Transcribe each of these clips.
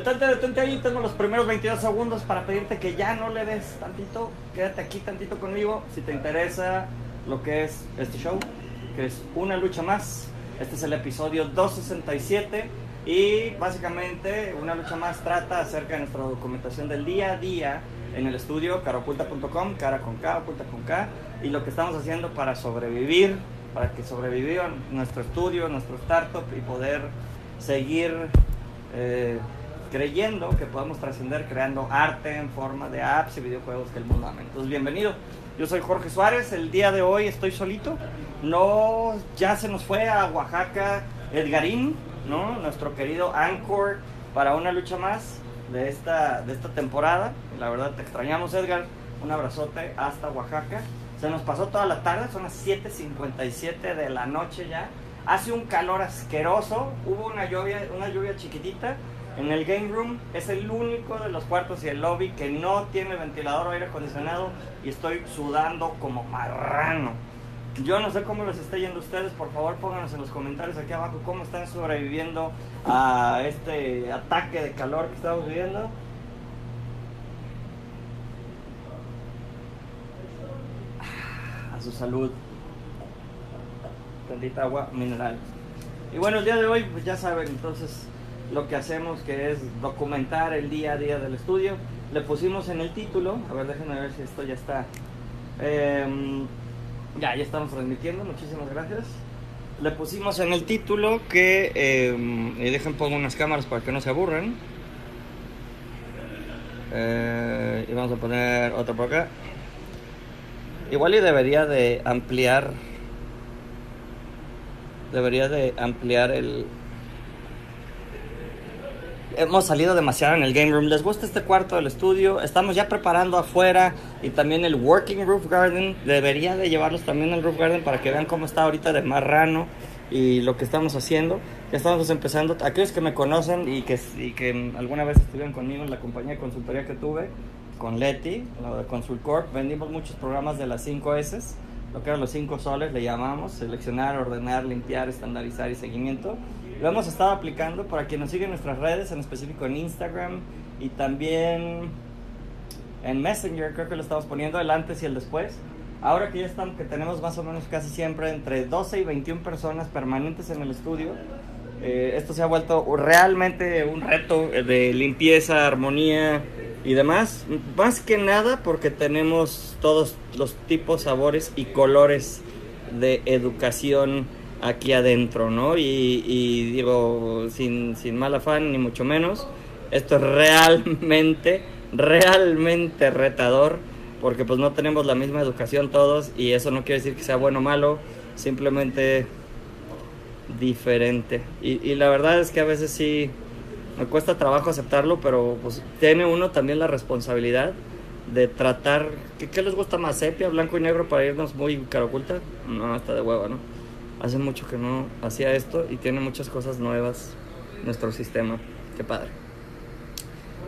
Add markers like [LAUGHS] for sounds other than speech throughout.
Detente, detente ahí, tengo los primeros 22 segundos para pedirte que ya no le des tantito, quédate aquí tantito conmigo si te interesa lo que es este show, que es una lucha más. Este es el episodio 267 y básicamente una lucha más trata acerca de nuestra documentación del día a día en el estudio caraoculta.com, cara con K, oculta con K, y lo que estamos haciendo para sobrevivir, para que sobreviva nuestro estudio, nuestro startup y poder seguir eh, creyendo que podemos trascender creando arte en forma de apps y videojuegos que el mundo ama. Entonces, bienvenido. Yo soy Jorge Suárez. El día de hoy estoy solito. No, ya se nos fue a Oaxaca Edgarín, ¿no? Nuestro querido Anchor para una lucha más de esta, de esta temporada. La verdad, te extrañamos, Edgar. Un abrazote hasta Oaxaca. Se nos pasó toda la tarde, son las 7:57 de la noche ya. Hace un calor asqueroso. Hubo una lluvia, una lluvia chiquitita en el game room es el único de los cuartos y el lobby que no tiene ventilador o aire acondicionado y estoy sudando como marrano. Yo no sé cómo les está yendo a ustedes, por favor pónganos en los comentarios aquí abajo cómo están sobreviviendo a este ataque de calor que estamos viviendo. A su salud. Tantita agua mineral. Y bueno, el día de hoy, pues ya saben, entonces lo que hacemos que es documentar el día a día del estudio. Le pusimos en el título, a ver, déjenme ver si esto ya está. Em, ya, ya estamos transmitiendo, muchísimas gracias. Le pusimos en el título que, em, y dejen pongo unas cámaras para que no se aburran. Eh, y vamos a poner otra por acá. Igual y debería de ampliar, debería de ampliar el, hemos salido demasiado en el game room. ¿Les gusta este cuarto del estudio? Estamos ya preparando afuera y también el working roof garden. Debería de llevarlos también al roof garden para que vean cómo está ahorita de marrano y lo que estamos haciendo. Ya estamos empezando. Aquellos que me conocen y que, y que alguna vez estuvieron conmigo en la compañía de consultoría que tuve con Leti, la de Consulcorp, vendimos muchos programas de las 5 S, lo que eran los 5 soles, le llamamos, seleccionar, ordenar, limpiar, estandarizar y seguimiento. Lo hemos estado aplicando para quien nos sigue en nuestras redes, en específico en Instagram y también en Messenger, creo que lo estamos poniendo el antes y el después. Ahora que ya estamos, que tenemos más o menos casi siempre entre 12 y 21 personas permanentes en el estudio, eh, esto se ha vuelto realmente un reto de limpieza, armonía y demás. Más que nada porque tenemos todos los tipos, sabores y colores de educación aquí adentro, ¿no? Y, digo, sin, sin mal afán, ni mucho menos, esto es realmente, realmente retador, porque pues no tenemos la misma educación todos, y eso no quiere decir que sea bueno o malo, simplemente diferente. Y, y la verdad es que a veces sí me cuesta trabajo aceptarlo, pero pues tiene uno también la responsabilidad de tratar, ¿qué, qué les gusta más? ¿Sepia, blanco y negro para irnos muy cara oculta? No, está de huevo, ¿no? Hace mucho que no hacía esto y tiene muchas cosas nuevas nuestro sistema. Qué padre.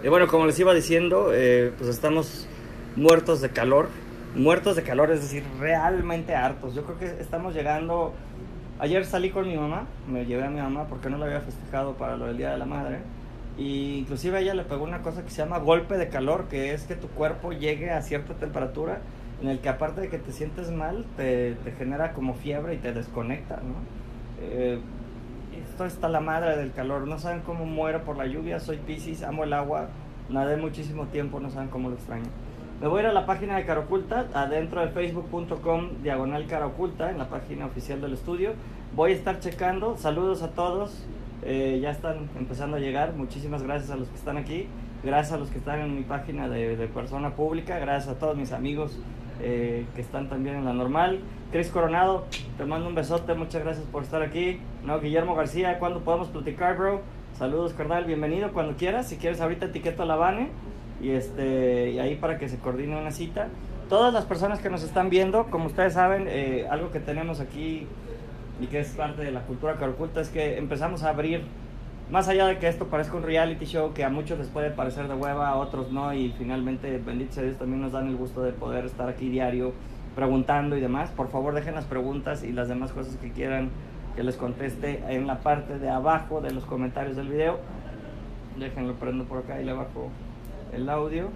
Y bueno, como les iba diciendo, eh, pues estamos muertos de calor. Muertos de calor, es decir, realmente hartos. Yo creo que estamos llegando... Ayer salí con mi mamá, me llevé a mi mamá porque no la había festejado para lo del Día de la Madre. Y inclusive ella le pegó una cosa que se llama golpe de calor, que es que tu cuerpo llegue a cierta temperatura en el que aparte de que te sientes mal, te, te genera como fiebre y te desconecta, ¿no? Eh, esto está la madre del calor, no saben cómo muero por la lluvia, soy Pisces, amo el agua, nadé muchísimo tiempo, no saben cómo lo extraño. Me voy a ir a la página de Caroculta, adentro de facebook.com, diagonal Caroculta, en la página oficial del estudio. Voy a estar checando, saludos a todos, eh, ya están empezando a llegar, muchísimas gracias a los que están aquí, gracias a los que están en mi página de, de persona pública, gracias a todos mis amigos eh, que están también en la normal. Cris Coronado, te mando un besote, muchas gracias por estar aquí. No, Guillermo García, ¿cuándo podemos platicar, bro? Saludos, carnal, bienvenido cuando quieras. Si quieres, ahorita etiqueta a la Bane y, este, y ahí para que se coordine una cita. Todas las personas que nos están viendo, como ustedes saben, eh, algo que tenemos aquí y que es parte de la cultura caroculta es que empezamos a abrir más allá de que esto parezca un reality show que a muchos les puede parecer de hueva, a otros no, y finalmente, bendito sea Dios, también nos dan el gusto de poder estar aquí diario preguntando y demás. Por favor, dejen las preguntas y las demás cosas que quieran que les conteste en la parte de abajo de los comentarios del video. Déjenlo prendo por acá y le bajo el audio.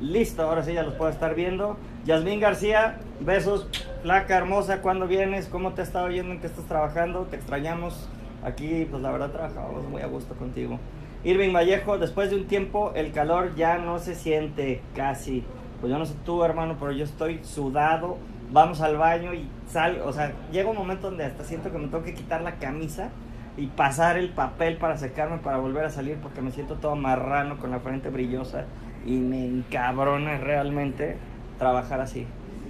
Listo, ahora sí ya los puedo estar viendo. Yasmín García, besos, flaca hermosa, ¿cuándo vienes? ¿Cómo te ha estado yendo? ¿En qué estás trabajando? Te extrañamos. Aquí, pues la verdad, trabajamos muy a gusto contigo. Irving Vallejo, después de un tiempo, el calor ya no se siente casi. Pues yo no sé tú, hermano, pero yo estoy sudado. Vamos al baño y sal, o sea, llega un momento donde hasta siento que me tengo que quitar la camisa y pasar el papel para secarme para volver a salir porque me siento todo marrano con la frente brillosa y me encabrona realmente trabajar así.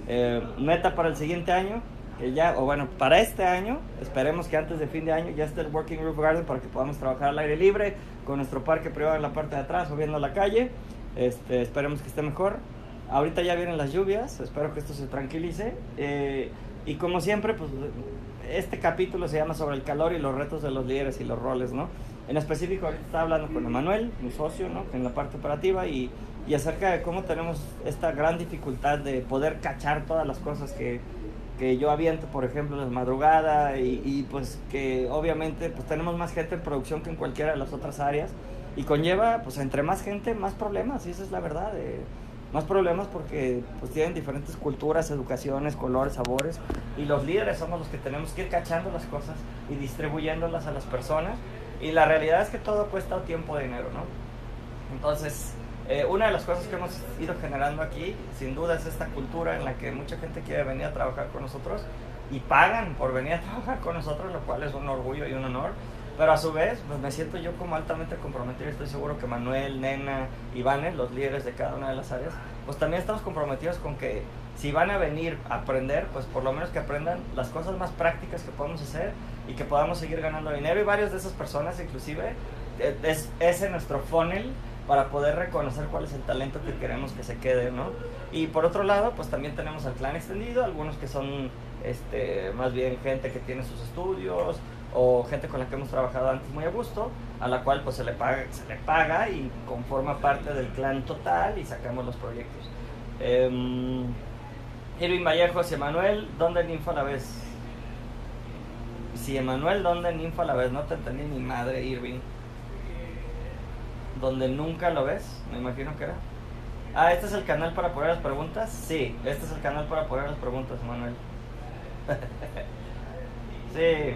Eh, meta para el siguiente año, que ya, o bueno, para este año, esperemos que antes de fin de año ya esté el Working Roof Garden para que podamos trabajar al aire libre, con nuestro parque privado en la parte de atrás o viendo la calle. Este, esperemos que esté mejor. Ahorita ya vienen las lluvias, espero que esto se tranquilice. Eh, y como siempre, pues este capítulo se llama sobre el calor y los retos de los líderes y los roles, ¿no? En específico, ahorita estaba hablando con Emanuel, mi socio, ¿no? En la parte operativa y, y acerca de cómo tenemos esta gran dificultad de poder cachar todas las cosas que, que yo aviento, por ejemplo, en la madrugada y, y, pues que obviamente pues tenemos más gente en producción que en cualquiera de las otras áreas y conlleva, pues entre más gente, más problemas, y esa es la verdad. Eh, más problemas porque pues tienen diferentes culturas, educaciones, colores, sabores y los líderes somos los que tenemos que ir cachando las cosas y distribuyéndolas a las personas y la realidad es que todo cuesta tiempo dinero, ¿no? Entonces, eh, una de las cosas que hemos ido generando aquí, sin duda, es esta cultura en la que mucha gente quiere venir a trabajar con nosotros y pagan por venir a [LAUGHS] trabajar con nosotros, lo cual es un orgullo y un honor. Pero a su vez, pues me siento yo como altamente comprometido. Estoy seguro que Manuel, Nena, Iván, los líderes de cada una de las áreas, pues también estamos comprometidos con que si van a venir a aprender, pues por lo menos que aprendan las cosas más prácticas que podemos hacer y que podamos seguir ganando dinero. Y varias de esas personas, inclusive, eh, es, ese nuestro funnel para poder reconocer cuál es el talento que queremos que se quede, ¿no? Y por otro lado, pues también tenemos al clan extendido, algunos que son este, más bien gente que tiene sus estudios, o gente con la que hemos trabajado antes muy a gusto, a la cual pues se le paga, se le paga y conforma parte del clan total y sacamos los proyectos. Eh, Irving Vallejos y Emanuel, ¿dónde ninfa la vez? Si Emanuel, ¿dónde ninfa la vez? No te entendí ni madre, Irving. ¿Donde nunca lo ves? Me imagino que era. Ah, ¿este es el canal para poner las preguntas? Sí, este es el canal para poner las preguntas, Emanuel. [LAUGHS] sí.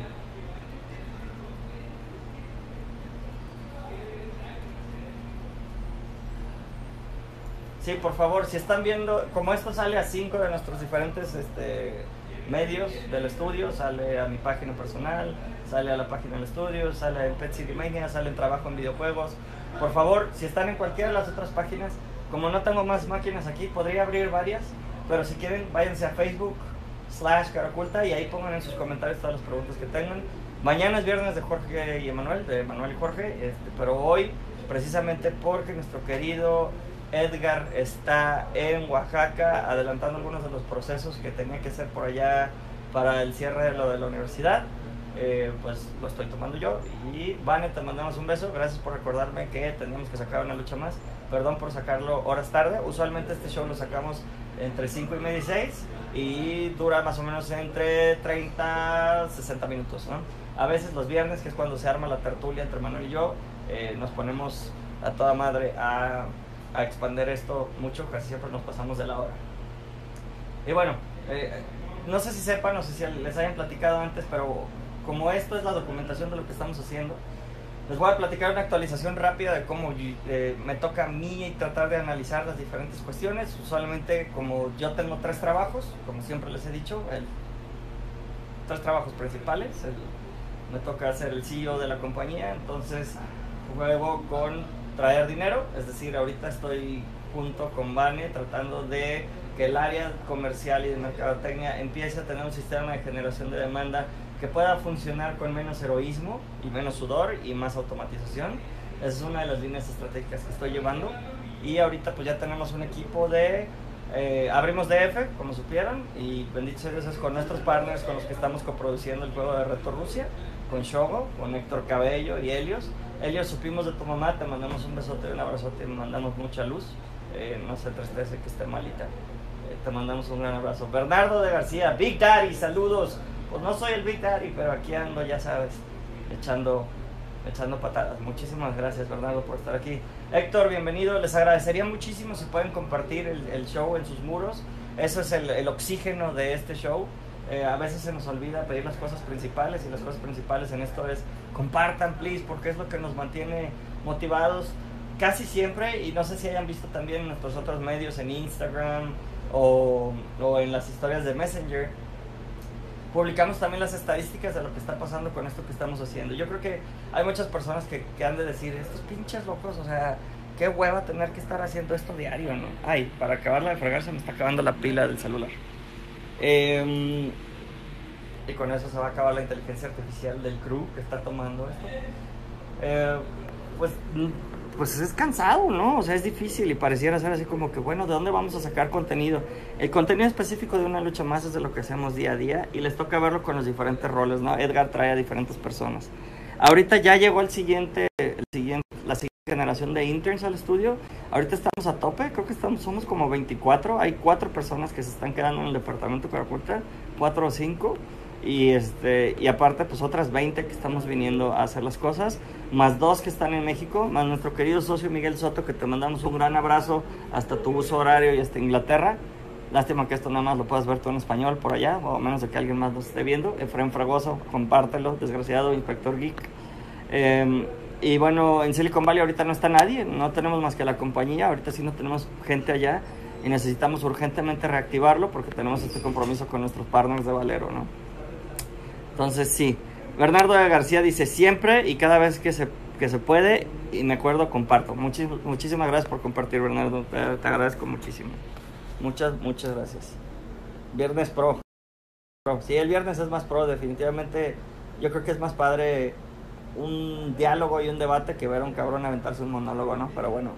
Sí, por favor, si están viendo, como esto sale a cinco de nuestros diferentes este, medios del estudio, sale a mi página personal, sale a la página del estudio, sale en Pet City Mania, sale en Trabajo en Videojuegos. Por favor, si están en cualquiera de las otras páginas, como no tengo más máquinas aquí, podría abrir varias, pero si quieren, váyanse a Facebook slash Caraculta y ahí pongan en sus comentarios todas las preguntas que tengan. Mañana es viernes de Jorge y Emanuel, de Emanuel y Jorge, este, pero hoy, precisamente porque nuestro querido Edgar está en Oaxaca adelantando algunos de los procesos que tenía que hacer por allá para el cierre de lo de la universidad. Eh, pues lo estoy tomando yo. Y Vane, te mandamos un beso. Gracias por recordarme que teníamos que sacar una lucha más. Perdón por sacarlo horas tarde. Usualmente este show lo sacamos entre 5 y media y 6 y dura más o menos entre 30 60 minutos. ¿no? A veces los viernes, que es cuando se arma la tertulia entre Manuel y yo, eh, nos ponemos a toda madre a a expandir esto mucho, casi siempre nos pasamos de la hora. Y bueno, eh, no sé si sepan, no sé si les hayan platicado antes, pero como esto es la documentación de lo que estamos haciendo, les voy a platicar una actualización rápida de cómo eh, me toca a mí tratar de analizar las diferentes cuestiones. Usualmente, como yo tengo tres trabajos, como siempre les he dicho, el, tres trabajos principales. me toca ser el CEO de la compañía, entonces juego con traer dinero, es decir, ahorita estoy junto con Vane tratando de que el área comercial y de mercadotecnia empiece a tener un sistema de generación de demanda que pueda funcionar con menos heroísmo y menos sudor y más automatización. Esa es una de las líneas estratégicas que estoy llevando. Y ahorita pues ya tenemos un equipo de... Eh, abrimos DF, como supieron, y bendito sea Dios con nuestros partners con los que estamos coproduciendo el juego de Reto Rusia, con Shogo, con Héctor Cabello y Helios. Ellos supimos de tu mamá, te mandamos un besote, un abrazote, mandamos mucha luz. Eh, no se entristece que esté malita. Eh, te mandamos un gran abrazo. Bernardo de García, Big Daddy, saludos. Pues no soy el Big Daddy, pero aquí ando, ya sabes, echando echando patadas. Muchísimas gracias, Bernardo, por estar aquí. Héctor, bienvenido. Les agradecería muchísimo si pueden compartir el, show en sus muros. Eso es el, oxígeno de este show. Eh, a veces se nos olvida pedir las cosas principales y las cosas principales en esto es compartan, please, porque es lo que nos mantiene motivados casi siempre. Y no sé si hayan visto también nuestros otros medios, en Instagram o en las historias de Messenger publicamos también las estadísticas de lo que está pasando con esto que estamos haciendo. Yo creo que hay muchas personas que, que han de decir, estos pinches locos, o sea, qué hueva tener que estar haciendo esto diario, ¿no? Ay, para acabarla de fregar se me está acabando la pila del celular. Eh, y con eso se va a acabar la inteligencia artificial del crew que está tomando esto. Eh, pues pues es cansado, ¿no? O sea, es difícil y pareciera ser así como que, bueno, ¿de dónde vamos a sacar contenido? El contenido específico de una lucha más es de lo que hacemos día a día y les toca verlo con los diferentes roles, ¿no? Edgar trae a diferentes personas. Ahorita ya llegó el siguiente, el siguiente, la siguiente generación de interns al estudio. Ahorita estamos a tope, creo que estamos, somos como 24. Hay cuatro personas que se están quedando en el departamento para cuatro o cinco. Y, este, y aparte, pues otras 20 que estamos viniendo a hacer las cosas, más dos que están en México, más nuestro querido socio Miguel Soto, que te mandamos un gran abrazo hasta tu uso horario y hasta Inglaterra. Lástima que esto nada más lo puedas ver tú en español por allá, o a menos de que alguien más lo esté viendo. Efraín Fragoso, compártelo, desgraciado, Inspector Geek. Eh, y bueno, en Silicon Valley ahorita no está nadie, no tenemos más que la compañía, ahorita sí no tenemos gente allá y necesitamos urgentemente reactivarlo porque tenemos este compromiso con nuestros partners de Valero, ¿no? Entonces sí, Bernardo García dice siempre y cada vez que se, que se puede y me acuerdo comparto. muchísimas gracias por compartir Bernardo, te, te, agradezco muchísimo. Muchas, muchas gracias. Viernes pro. Sí, el viernes es más pro, definitivamente yo creo que es más padre un diálogo y un debate que ver a un cabrón aventarse un monólogo, ¿no? Pero bueno.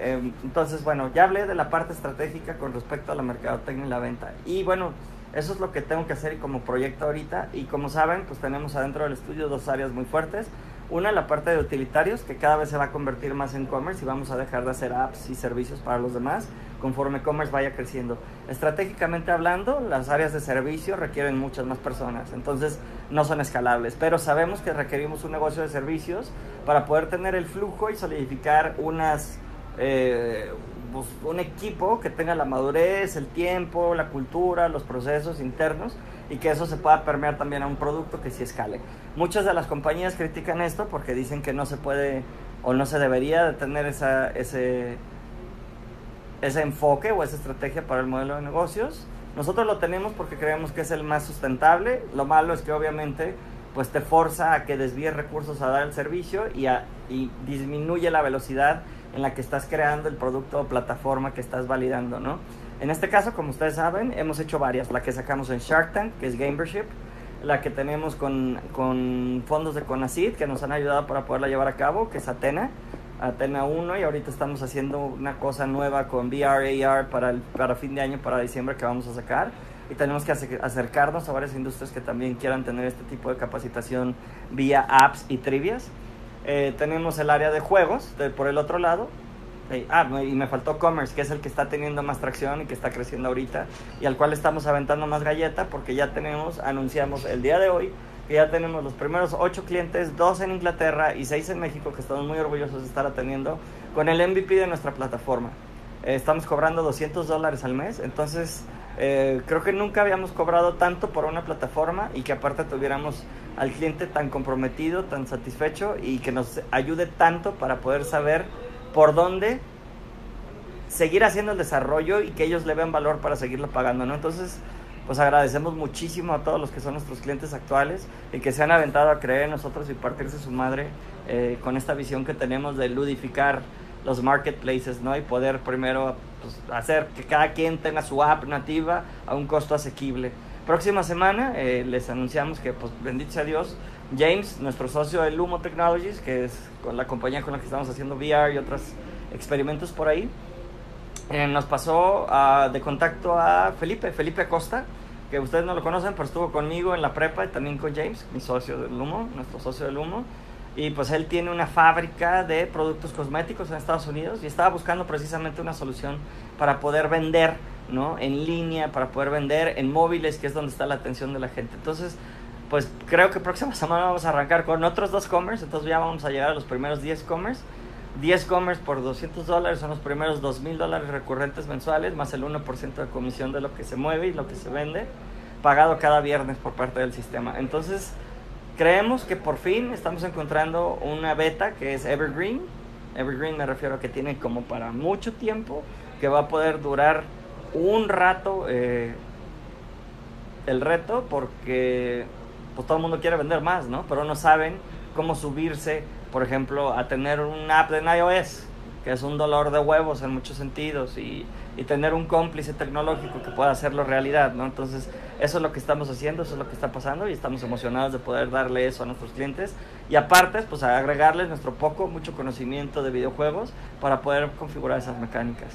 Eh, entonces, bueno, ya hablé de la parte estratégica con respecto a la mercadotecnia y la venta. Y bueno, eso es lo que tengo que hacer como proyecto ahorita. Y como saben, pues tenemos adentro del estudio dos áreas muy fuertes. Una, la parte de utilitarios, que cada vez se va a convertir más en commerce y vamos a dejar de hacer apps y servicios para los demás conforme commerce vaya creciendo. Estratégicamente hablando, las áreas de servicio requieren muchas más personas, entonces no son escalables, pero sabemos que requerimos un negocio de servicios para poder tener el flujo y solidificar unas... Eh, pues, un equipo que tenga la madurez, el tiempo, la cultura, los procesos internos y que eso se pueda permear también a un producto que sí escale. Muchas de las compañías critican esto porque dicen que no se puede o no se debería de tener esa, ese, ese enfoque o esa estrategia para el modelo de negocios. Nosotros lo tenemos porque creemos que es el más sustentable. Lo malo es que obviamente pues te forza a que desvíes recursos a dar el servicio y, a, y disminuye la velocidad en la que estás creando el producto o plataforma que estás validando, ¿no? En este caso, como ustedes saben, hemos hecho varias. La que sacamos en Shark Tank, que es Gamership, la que tenemos con, con fondos de Conacid, que nos han ayudado para poderla llevar a cabo, que es Atena, Atena 1, y ahorita estamos haciendo una cosa nueva con VR, AR para, el, para fin de año, para diciembre, que vamos a sacar. Y tenemos que acercarnos a varias industrias que también quieran tener este tipo de capacitación vía apps y trivias. Eh, tenemos el área de juegos de, por el otro lado. Eh, ah, y me faltó Commerce, que es el que está teniendo más tracción y que está creciendo ahorita y al cual estamos aventando más galleta porque ya tenemos, anunciamos el día de hoy que ya tenemos los primeros ocho clientes, dos en Inglaterra y seis en México que estamos muy orgullosos de estar atendiendo con el MVP de nuestra plataforma. Eh, estamos cobrando 200 dólares al mes, entonces eh, creo que nunca habíamos cobrado tanto por una plataforma y que aparte tuviéramos al cliente tan comprometido, tan satisfecho y que nos ayude tanto para poder saber por dónde seguir haciendo el desarrollo y que ellos le vean valor para seguirlo pagando, ¿no? Entonces, pues agradecemos muchísimo a todos los que son nuestros clientes actuales y que se han aventado a creer en nosotros y partirse su madre eh, con esta visión que tenemos de ludificar los marketplaces, ¿no? Y poder primero pues, hacer que cada quien tenga su app nativa a un costo asequible. Próxima semana eh, les anunciamos que, pues, bendito sea Dios, James, nuestro socio de Lumo Technologies, que es con la compañía con la que estamos haciendo VR y otros experimentos por ahí, eh, nos pasó uh, de contacto a Felipe, Felipe Acosta, que ustedes no lo conocen, pero estuvo conmigo en la prepa y también con James, mi socio del Lumo, nuestro socio del Lumo. Y pues él tiene una fábrica de productos cosméticos en Estados Unidos y estaba buscando precisamente una solución para poder vender, ¿no? En línea, para poder vender en móviles, que es donde está la atención de la gente. Entonces, pues creo que próxima [LAUGHS] semana vamos a arrancar con otros dos commerce, entonces ya vamos a llegar a los primeros 10 commerce. 10 commerce por 200 dólares son los primeros 2.000 dólares recurrentes mensuales, más el 1% de comisión de lo que se mueve y lo que se vende, pagado cada viernes por parte del sistema. Entonces, creemos que por fin estamos encontrando una beta que es Evergreen. Evergreen me refiero a que tiene como para mucho tiempo, que va a poder durar un rato eh, el reto, porque pues todo el mundo quiere vender más, ¿no? Pero no saben cómo subirse, por ejemplo, a tener un app en iOS, que es un dolor de huevos en muchos sentidos, y, y tener un cómplice tecnológico que pueda hacerlo realidad, ¿no? Entonces, eso es lo que estamos haciendo, eso es lo que está pasando y estamos emocionados de poder darle eso a nuestros clientes y aparte, pues agregarles nuestro poco, mucho conocimiento de videojuegos para poder configurar esas mecánicas.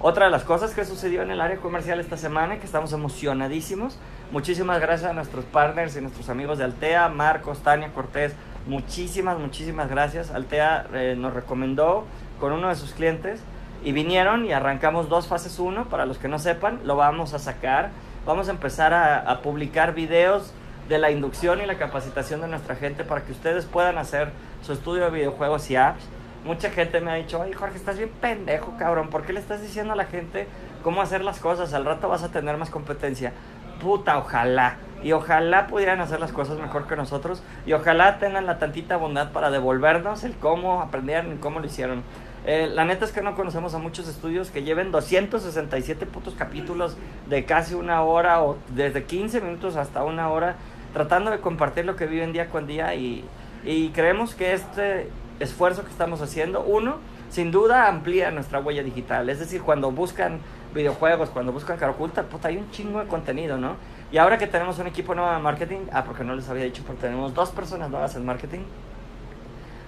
Otra de las cosas que sucedió en el área comercial esta semana, que estamos emocionadísimos, muchísimas gracias a nuestros partners y nuestros amigos de Altea, Marcos, Tania, Cortés, muchísimas, muchísimas gracias. Altea eh, nos recomendó con uno de sus clientes y vinieron y arrancamos dos fases 1, para los que no sepan, lo vamos a sacar vamos a empezar a, publicar videos de la inducción y la capacitación de nuestra gente para que ustedes puedan hacer su estudio de videojuegos y apps. Mucha gente me ha dicho, ay Jorge, estás bien pendejo, cabrón, ¿por qué le estás diciendo a la gente cómo hacer las cosas? Al rato vas a tener más competencia. Puta, ojalá. Y ojalá pudieran hacer las cosas mejor que nosotros. Y ojalá tengan la tantita bondad para devolvernos el cómo aprendieron y cómo lo hicieron. Eh, la neta es que no conocemos a muchos estudios que lleven 267 putos capítulos de casi una hora o desde 15 minutos hasta una hora tratando de compartir lo que viven día con día y, y creemos que este esfuerzo que estamos haciendo, uno, sin duda amplía nuestra huella digital. Es decir, cuando buscan videojuegos, cuando buscan cara oculta, puta, hay un chingo de contenido, ¿no? Y ahora que tenemos un equipo nuevo de marketing, ah, porque no les había dicho, porque tenemos dos personas nuevas en marketing,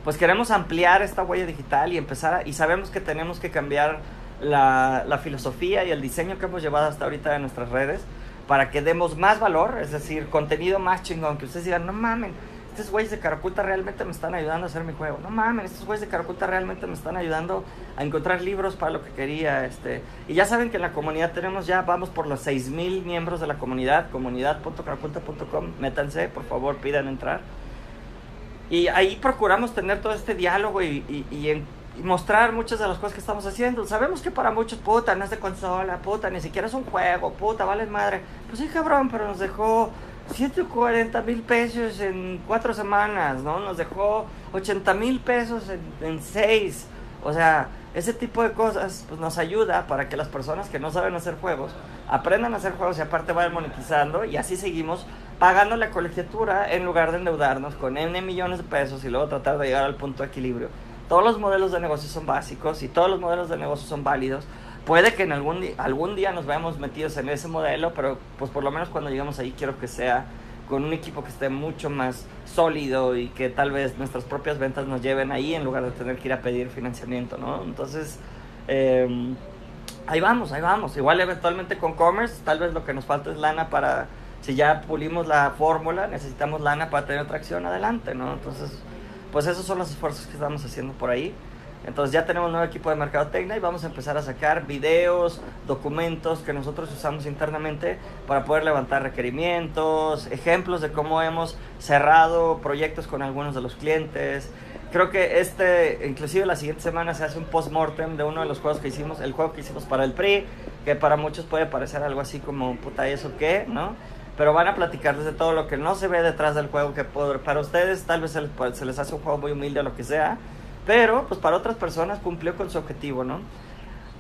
pues queremos ampliar esta huella digital y empezar y sabemos que tenemos que cambiar la, la, filosofía y el diseño que hemos llevado hasta ahorita en nuestras redes para que demos más valor, es decir, contenido más chingón, que ustedes digan, no mamen, estos güeyes de Caraculta realmente me están ayudando a hacer mi juego, no mamen, estos güeyes de Caraculta realmente me están ayudando a encontrar libros para lo que quería, este, y ya saben que en la comunidad tenemos ya, vamos por los 6.000 miembros de la comunidad, comunidad.caraculta.com, métanse, por favor, pidan entrar y ahí procuramos tener todo este diálogo y, y, mostrar muchas de las cosas que estamos haciendo. Sabemos que para muchos, puta, no es de consola, puta, ni siquiera es un juego, puta, vale madre. Pues sí, cabrón, pero nos dejó 140 mil pesos en cuatro semanas, ¿no? Nos dejó 80 mil pesos en, en seis. O sea, ese tipo de cosas pues, nos ayuda para que las personas que no saben hacer juegos aprendan a hacer juegos y aparte vayan monetizando y así seguimos pagando la colegiatura en lugar de endeudarnos con N millones de pesos y luego tratar de llegar al punto de equilibrio. Todos los modelos de negocio son básicos y todos los modelos de negocio son válidos. Puede que en algún, algún día nos veamos metidos en ese modelo, pero pues por lo menos cuando lleguemos ahí quiero que sea con un equipo que esté mucho más sólido y que tal vez nuestras propias ventas nos lleven ahí en lugar de tener que ir a pedir financiamiento, ¿no? Entonces, em, ahí vamos, ahí vamos. Igual eventualmente con commerce, tal vez lo que nos falta es lana para, si ya pulimos la fórmula, necesitamos lana para tener tracción adelante, ¿no? Entonces, pues esos son los esfuerzos que estamos haciendo por ahí. Entonces ya tenemos un nuevo equipo de mercadotecnia y vamos a empezar a sacar videos, documentos que nosotros usamos internamente para poder levantar requerimientos, ejemplos de cómo hemos cerrado proyectos con algunos de los clientes. Creo que este, inclusive la siguiente semana se hace un post-mortem de uno de los juegos que hicimos, el juego que hicimos para el PRI, que para muchos puede parecer algo así como, puta, ¿eso qué? ¿No? Pero van a platicarles de todo lo que no se ve detrás del juego que para ustedes tal vez se les, se les hace un juego muy humilde o lo que sea pero, pues para otras personas cumplió con su objetivo, ¿no?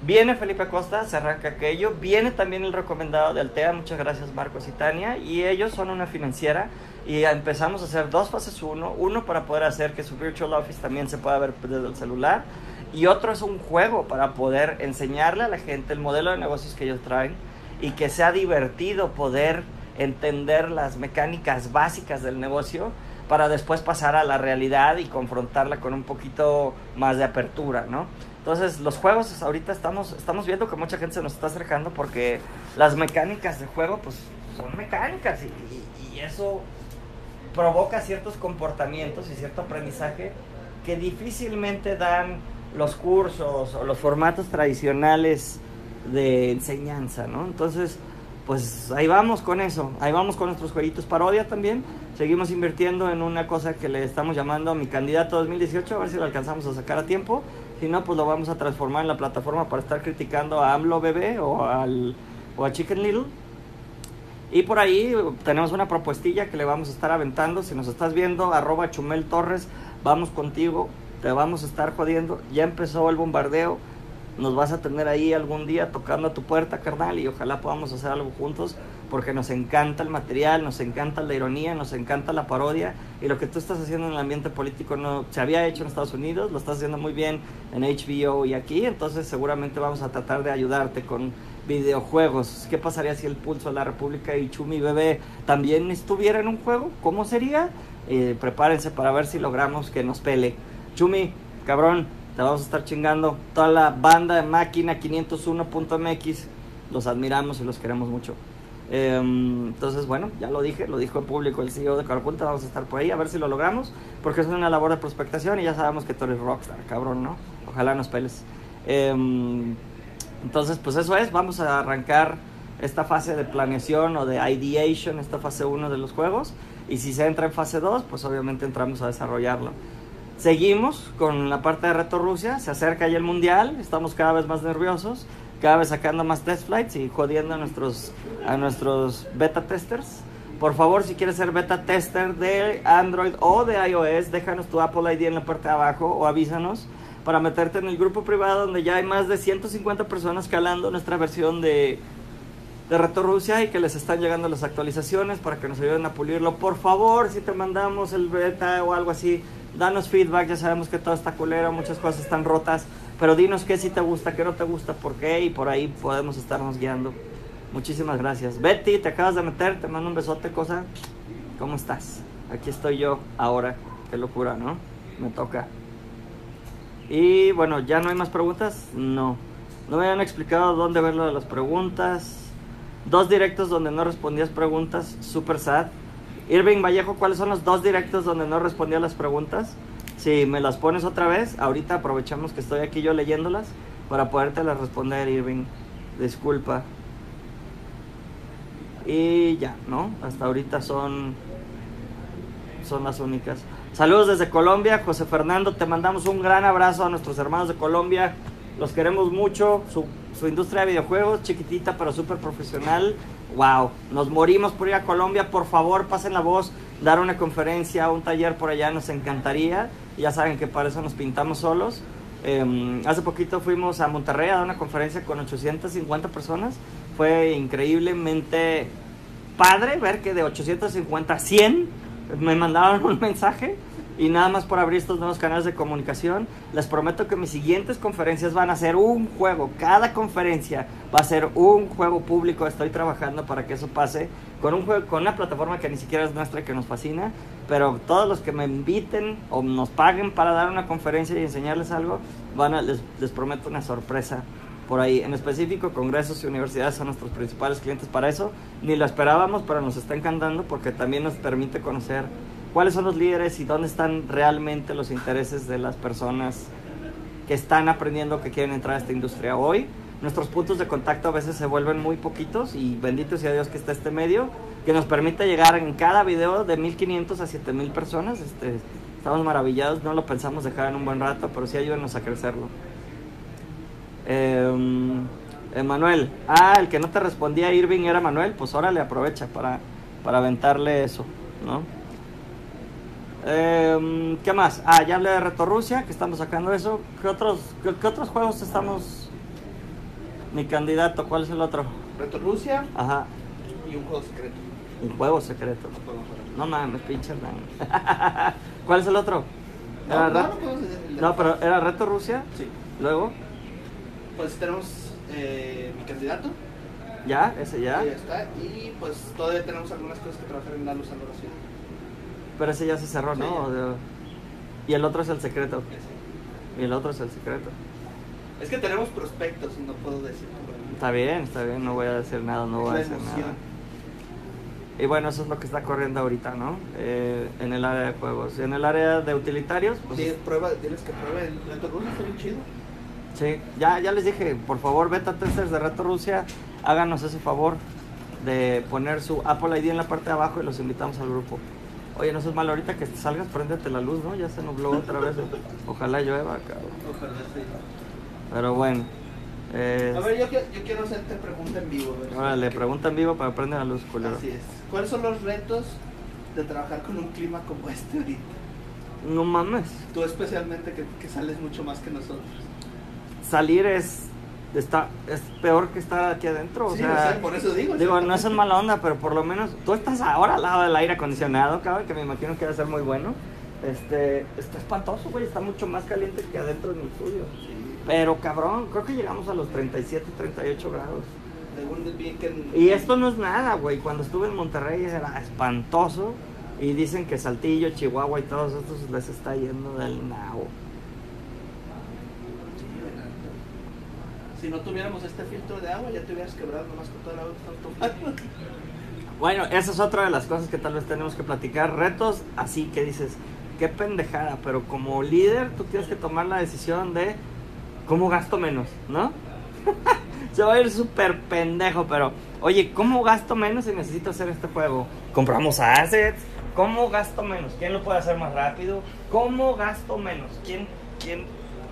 Viene Felipe Costa, se arranca aquello. Viene también el recomendado de Altea, muchas gracias Marcos y Tania. Y ellos son una financiera y empezamos a hacer dos fases uno. Uno para poder hacer que su Virtual Office también se pueda ver desde el celular. Y otro es un juego para poder enseñarle a la gente el modelo de negocios que ellos traen y que sea divertido poder entender las mecánicas básicas del negocio para después pasar a la realidad y confrontarla con un poquito más de apertura, ¿no? Entonces, los juegos ahorita estamos, estamos viendo que mucha gente se nos está acercando porque las mecánicas de juego, pues, son mecánicas y, y eso provoca ciertos comportamientos y cierto aprendizaje que difícilmente dan los cursos o los formatos tradicionales de enseñanza, ¿no? Entonces, pues ahí vamos con eso, ahí vamos con nuestros jueguitos parodia también. Seguimos invirtiendo en una cosa que le estamos llamando mi candidato 2018, a ver si lo alcanzamos a sacar a tiempo. Si no, pues lo vamos a transformar en la plataforma para estar criticando a AMLO Bebé o, al, o a Chicken Little. Y por ahí tenemos una propuestilla que le vamos a estar aventando. Si nos estás viendo, arroba Chumel Torres, vamos contigo, te vamos a estar jodiendo. Ya empezó el bombardeo nos vas a tener ahí algún día tocando a tu puerta, carnal, y ojalá podamos hacer algo juntos, porque nos encanta el material, nos encanta la ironía, nos encanta la parodia, y lo que tú estás haciendo en el ambiente político no se había hecho en Estados Unidos, lo estás haciendo muy bien en HBO y aquí, entonces seguramente vamos a tratar de ayudarte con videojuegos. ¿Qué pasaría si el Pulso de la República y Chumi Bebé también estuviera en un juego? ¿Cómo sería? Eh, prepárense para ver si logramos que nos pele. Chumi, cabrón, vamos a estar chingando. Toda la banda de máquina 501.mx, los admiramos y los queremos mucho. Em, entonces, bueno, ya lo dije, lo dijo el público, el CEO de Carpunta, vamos a estar por ahí a ver si lo logramos, porque es una labor de prospectación y ya sabemos que tú eres rockstar, cabrón, ¿no? Ojalá nos peles. Em, entonces, pues eso es, vamos a arrancar esta fase de planeación o de ideation, esta fase 1 de los juegos, y si se entra en fase 2, pues obviamente entramos a desarrollarlo. Seguimos con la parte de Reto Rusia, se acerca ya el mundial, estamos cada vez más nerviosos, cada vez sacando más test flights y jodiendo a nuestros, a nuestros beta testers. Por favor, si quieres ser beta tester de Android o de iOS, déjanos tu Apple ID en la parte de abajo o avísanos para meterte en el grupo privado donde ya hay más de 150 personas calando nuestra versión de, de Reto Rusia y que les están llegando las actualizaciones para que nos ayuden a pulirlo. Por favor, si te mandamos el beta o algo así, danos feedback, ya sabemos que todo está culero, muchas cosas están rotas, pero dinos qué sí te gusta, qué no te gusta, por qué, y por ahí podemos estarnos guiando. Muchísimas gracias. Betty, te acabas de meter, te mando un besote, cosa. ¿Cómo estás? Aquí estoy yo ahora. Qué locura, ¿no? Me toca. Y bueno, ¿ya no hay más preguntas? No. No me habían explicado dónde ver lo de las preguntas. Dos directos donde no respondías preguntas, super sad. Irving Vallejo, ¿cuáles son los dos directos donde no respondía las preguntas? Si me las pones otra vez, ahorita aprovechamos que estoy aquí yo leyéndolas para podértelas responder, Irving. Disculpa. Y ya, ¿no? Hasta ahorita son son las únicas. Saludos desde Colombia, José Fernando, te mandamos un gran abrazo a nuestros hermanos de Colombia. Los queremos mucho. Su, su industria de videojuegos, chiquitita pero súper profesional wow, nos morimos por ir a Colombia, por favor pasen la voz, dar una conferencia, un taller por allá, nos encantaría. Ya saben que para eso nos pintamos solos. Em, hace poquito fuimos a Monterrey a dar una conferencia con 850 personas. Fue increíblemente padre ver que de 850 a 100 me mandaron un mensaje y nada más por abrir estos nuevos canales de comunicación, les prometo que mis siguientes conferencias van a ser un juego. Cada conferencia va a ser un juego público. Estoy trabajando para que eso pase con un juego, con una plataforma que ni siquiera es nuestra que nos fascina. Pero todos los que me inviten o nos paguen para dar una conferencia y enseñarles algo, van a, les, les prometo una sorpresa por ahí. En específico, congresos y universidades son nuestros principales clientes para eso. Ni lo esperábamos, pero nos está encantando porque también nos permite conocer cuáles son los líderes y dónde están realmente los intereses de las personas que están aprendiendo que quieren entrar a esta industria hoy. Nuestros puntos de contacto a veces se vuelven muy poquitos y bendito sea Dios que está este medio que nos permite llegar en cada video de 1500 a 7000 personas. Este, estamos maravillados, no lo pensamos dejar en un buen rato, pero sí ayúdenos a crecerlo. Eh, Emanuel, ah, el que no te respondía Irving era Manuel, pues ahora le aprovecha para, para aventarle eso, ¿no? Eh, ¿Qué más? Ah, ya hablé de Reto Rusia, que estamos sacando eso. ¿Qué otros, qué, otros juegos estamos? Mi candidato, ¿cuál es el otro? Reto Rusia. Ajá. Y un juego secreto. Un juego secreto. No mames, pinche [LAUGHS] ¿Cuál es el otro? No, no, no, pero ¿era Reto Rusia? Sí. Luego. Pues tenemos eh, mi candidato. Ya, ese ya. ya está. Y pues todavía tenemos algunas cosas que trabajar en la luz oración. Pero ese ya se cerró, ¿no? Y el otro es el secreto. Y el otro es el secreto. Es que tenemos prospectos y no puedo decir. Está bien, está bien, no voy a decir nada, no voy a decir nada. Y bueno, eso es lo que está corriendo ahorita, ¿no? Eh, en el área de juegos. En el área de utilitarios, pues... Sí, prueba, tienes que prueben. Reto Rusia está bien chido. Sí, ya, ya les dije, por favor, beta testers de Reto Rusia, háganos ese favor. de poner su Apple ID en la parte de abajo y los invitamos al grupo. Oye, no seas malo ahorita que salgas, préndete la luz, ¿no? Ya se nubló otra vez. Ojalá llueva, cabrón. Ojalá sí. Pero bueno. eh, A ver, yo, yo quiero hacerte pregunta en vivo. a ver si- ahora le pregunta en vivo para prender la luz, culero. Así es. ¿Cuáles son los retos de trabajar con un clima como este ahorita? No mames. Tú especialmente que, que sales mucho más que nosotros. Salir es, está, es peor que estar aquí adentro. O Sí, sea, o sea, por eso digo. Digo, no es en mala onda, pero por lo menos tú estás ahora al lado del aire acondicionado, cabrón, que me imagino que va a ser muy bueno. Este, está espantoso, güey, está mucho más caliente que adentro en mi estudio. Sí. Pero cabrón, creo que llegamos a los 37, 38 grados. Y esto no es nada, güey. Cuando estuve en Monterrey era espantoso. Y dicen que Saltillo, Chihuahua y todos estos les está yendo del nao. Si no tuviéramos este filtro de agua, ya te hubieras quebrado nomás con toda la agua que tomando. Bueno, esa es otra de las cosas que tal vez tenemos que platicar. Retos así que dices, qué pendejada, pero como líder tú tienes que tomar la decisión de cómo gasto menos, ¿no? [LAUGHS] Se va a ir súper pendejo, pero oye, ¿cómo gasto menos si necesito hacer este juego? Compramos assets. ¿Cómo gasto menos? ¿Quién lo puede hacer más rápido? ¿Cómo gasto menos? ¿Quién? ¿Quién?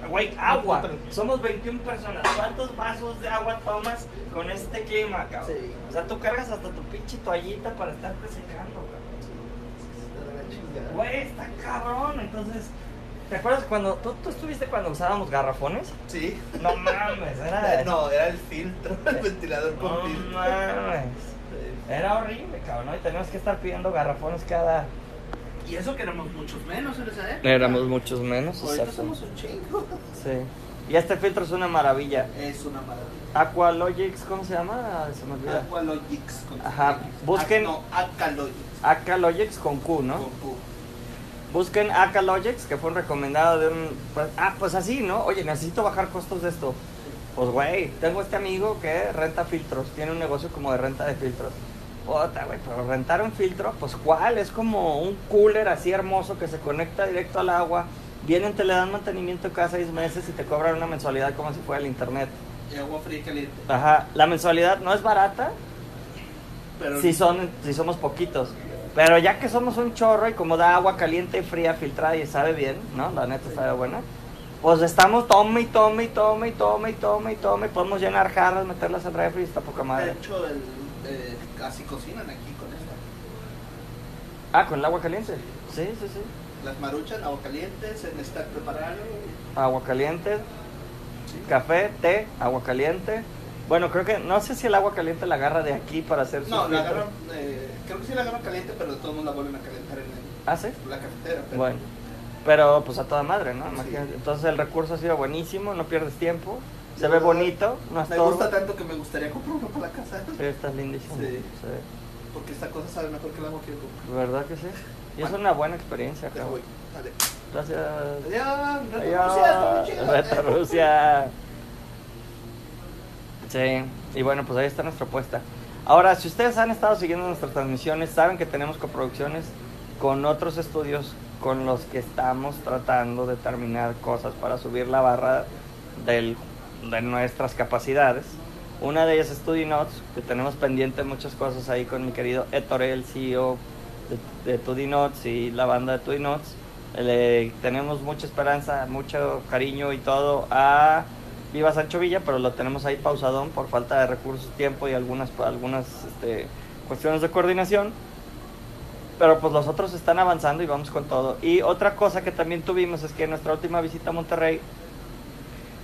Güey, agua. Somos 21 personas. ¿Cuántos vasos de agua tomas con este clima, cabrón? Sí. O sea, tú cargas hasta tu pinche toallita para estarte secando, cabrón. Güey, está cabrón. Entonces, ¿te acuerdas cuando tú, tú estuviste cuando usábamos garrafones? Sí. No mames, era. [LAUGHS] No, era el filtro, el ventilador con No filtro. mames. Sí. Era horrible, cabrón, ¿no? Y teníamos que estar pidiendo garrafones cada. Y eso que éramos muchos menos en esa época. Éramos muchos menos, Ahorita exacto. somos un chingo. [LAUGHS] Sí. Y este filtro es una maravilla. Es una maravilla. Aqualogics, ¿cómo se llama? Se me olvida. Aqualogics. con- Ajá, busquen- Ah, no, Aqualogics. Aqualogics con Q, ¿no? Con Q. Busquen Aqualogics, que fue un recomendado de un... pues, ah, pues así, ¿no? Oye, necesito bajar costos de esto. Pues, güey, tengo este amigo que renta filtros. Tiene un negocio como de renta de filtros. Puta, güey, pero rentar un filtro, pues, ¿cuál? Es como un cooler así hermoso que se conecta directo al agua. Vienen, te le dan mantenimiento cada seis meses y te cobran una mensualidad como si fuera el internet. Y agua fría y caliente. Ajá, la mensualidad no es barata, Pero si, son, si somos poquitos. Pero ya que somos un chorro y como da agua caliente y fría, filtrada y sabe bien, ¿no? La neta sabe buena. Pues estamos tome y tome y tome y tome y tome y tome. Podemos llenar jarras, meterlas al refri y está poca de madre. hecho, el, eh, casi cocinan aquí con esto. Ah, con el agua caliente. Sí, sí, sí. Las maruchan, agua caliente, se necesita preparar. Agua caliente, café, té, agua caliente. Bueno, creo que, no sé si el agua caliente la agarra de aquí para hacer su No, la agarran, eh, creo que sí la agarran caliente, pero de todos modos la vuelven a calentar en el- ¿Ah, sí? la cafetera. Pero Bueno, pero pues a toda madre, ¿no? Imagínate. Entonces el recurso ha sido buenísimo, no pierdes tiempo, se ve bonito, no Me todo. gusta tanto que me gustaría comprar uno para la casa. Sí, está lindísimo. Sí. Sí. Porque esta cosa sabe mejor que yo compro. ¿Verdad que sí? Y es una buena experiencia, cabrón. voy. Dale. Gracias. Adiós. Adiós. Reto Rusia. Sí, y bueno, pues ahí está nuestra apuesta. Ahora, si ustedes han estado siguiendo nuestras transmisiones, saben que tenemos coproducciones con otros estudios con los que estamos tratando de terminar cosas para subir la barra del- de nuestras capacidades. Una de ellas es Study Notes, que tenemos pendiente muchas cosas ahí con mi querido Héctor, el CEO de, de 2D Notes y la banda de 2D Notes. Le tenemos mucha esperanza, mucho cariño y todo a Viva Sancho Villa, pero lo tenemos ahí pausadón por falta de recursos, tiempo y algunas, algunas este, cuestiones de coordinación. Pero pues los otros están avanzando y vamos con todo. Y otra cosa que también tuvimos es que en nuestra última visita a Monterrey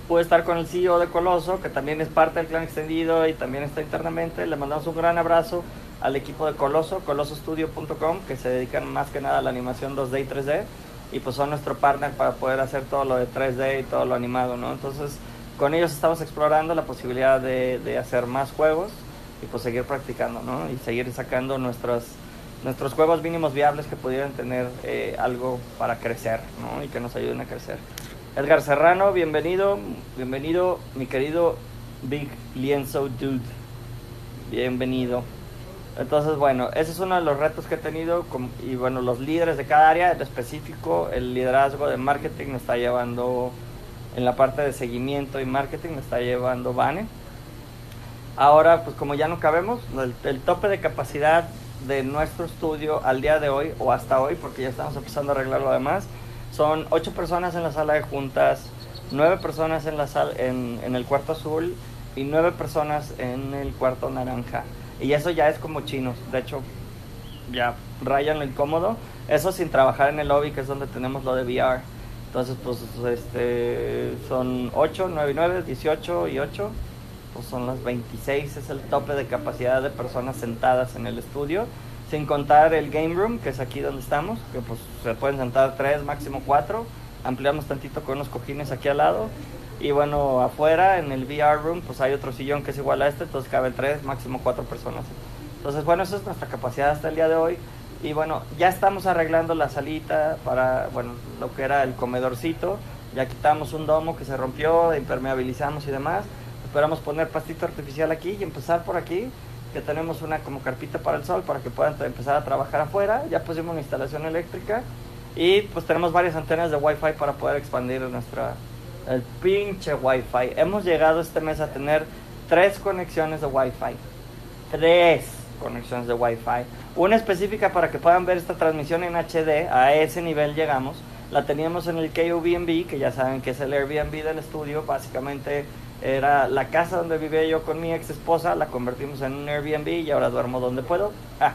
pude estar con el CEO de Coloso, que también es parte del clan extendido y también está internamente. Le mandamos un gran abrazo al equipo de Coloso, colosostudio.com, que se dedican más que nada a la animación 2D y 3D. Y pues son nuestro partner para poder hacer todo lo de 3D y todo lo animado, ¿no? Entonces, con ellos estamos explorando la posibilidad de, de hacer más juegos y pues seguir practicando, ¿no? Y seguir sacando nuestros, nuestros juegos mínimos viables que pudieran tener eh, algo para crecer, ¿no? Y que nos ayuden a crecer. Edgar Serrano, bienvenido, bienvenido, mi querido Big Lienzo Dude. Bienvenido. Entonces, bueno, ese es uno de los retos que he tenido y bueno, los líderes de cada área, en específico, el liderazgo de marketing me está llevando en la parte de seguimiento y marketing me está llevando Vane. Ahora, pues como ya no cabemos, el, el tope de capacidad de nuestro estudio al día de hoy o hasta hoy, porque ya estamos empezando a arreglar lo demás, son ocho personas en la sala de juntas, nueve personas en, la sala, en, en el cuarto azul y nueve personas en el cuarto naranja. Y eso ya es como chinos, de hecho ya rayan lo incómodo. Eso sin trabajar en el lobby, que es donde tenemos lo de VR. Entonces, pues este, son 8, 9 y 9, 18 y 8. Pues son las 26, es el tope de capacidad de personas sentadas en el estudio. Sin contar el game room, que es aquí donde estamos, que pues se pueden sentar 3, máximo 4. Ampliamos tantito con unos cojines aquí al lado. Y bueno, afuera en el VR room, pues hay otro sillón que es igual a este, entonces caben 3, máximo 4 personas. Entonces, bueno, esa es nuestra capacidad hasta el día de hoy. Y bueno, ya estamos arreglando la salita para, bueno, lo que era el comedorcito. Ya quitamos un domo que se rompió, impermeabilizamos y demás. Esperamos poner pastito artificial aquí y empezar por aquí, que tenemos una como carpita para el sol para que puedan empezar a trabajar afuera. Ya pusimos una instalación eléctrica y pues tenemos varias antenas de Wi-Fi para poder expandir nuestra, el pinche Wi-Fi. Hemos llegado este mes a tener tres conexiones de Wi-Fi. Tres conexiones de Wi-Fi. Una específica para que puedan ver esta transmisión en HD, a ese nivel llegamos. La teníamos en el KOBNB, que ya saben que es el Airbnb del estudio. Básicamente era la casa donde vivía yo con mi ex esposa, la convertimos en un Airbnb y ahora duermo donde puedo. Ah.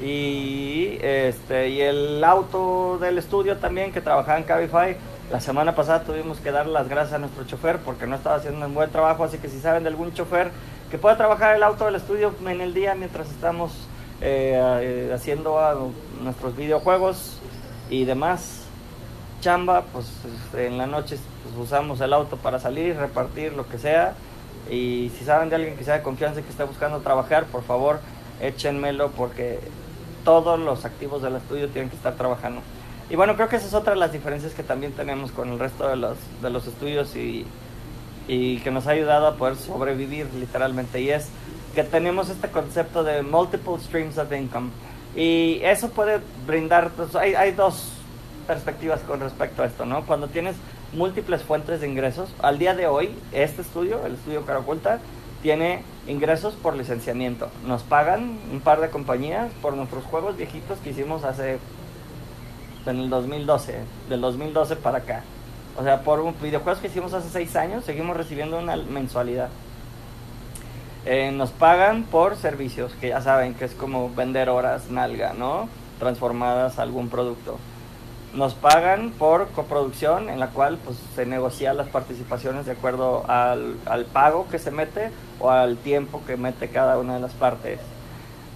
Y, este, y el auto del estudio también, que trabajaba en Cabify. La semana pasada tuvimos que dar las gracias a nuestro chofer porque no estaba haciendo un buen trabajo, así que si saben de algún chofer que pueda trabajar el auto del estudio en el día mientras estamos eh, eh, haciendo uh, nuestros videojuegos y demás chamba, pues este, en la noche pues, usamos el auto para salir, repartir, lo que sea. Y si saben de alguien que sea de confianza y que esté buscando trabajar, por favor, échenmelo porque todos los activos del estudio tienen que estar trabajando. Y bueno, creo que esa es otra de las diferencias que también tenemos con el resto de los, de los estudios y, y que nos ha ayudado a poder sobrevivir literalmente. Y es que tenemos este concepto de multiple streams of income. Y eso puede brindar, pues, hay, dos perspectivas con respecto a esto, ¿no? Cuando tienes múltiples fuentes de ingresos, al día de hoy, este estudio, el estudio Caraculta, tiene ingresos por licenciamiento. Nos pagan un par de compañías por nuestros juegos viejitos que hicimos hace en el 2012, del 2012 para acá. O sea, por videojuegos que hicimos hace seis años, seguimos recibiendo una mensualidad. Eh, nos pagan por servicios, que ya saben que es como vender horas nalga, ¿no? Transformadas a algún producto. Nos pagan por coproducción, en la cual pues, se negocian las participaciones de acuerdo al, al pago que se mete o al tiempo que mete cada una de las partes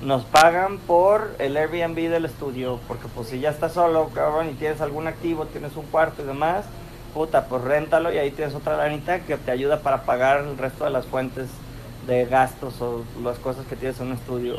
nos pagan por el Airbnb del estudio, porque pues si ya estás solo, cabrón, y tienes algún activo, tienes un cuarto y demás, puta, pues réntalo y ahí tienes otra lanita que te ayuda para pagar el resto de las fuentes de gastos o las cosas que tienes en un estudio.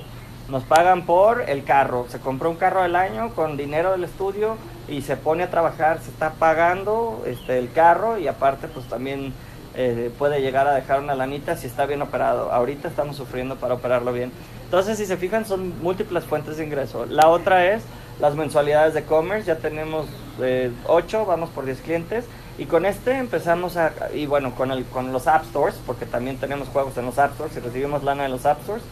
Nos pagan por el carro, se compró un carro al año con dinero del estudio y se pone a trabajar, se está pagando este, el carro y aparte pues también eh, puede llegar a dejar una lanita si está bien operado. Ahorita estamos sufriendo para operarlo bien. Entonces, si se fijan, son múltiples fuentes de ingreso. La otra es las mensualidades de commerce. Ya tenemos eh, 8, vamos por 10 clientes. Y con este empezamos a, y bueno, con, el, con los App Stores, porque también tenemos juegos en los App Stores y recibimos lana en los App Stores.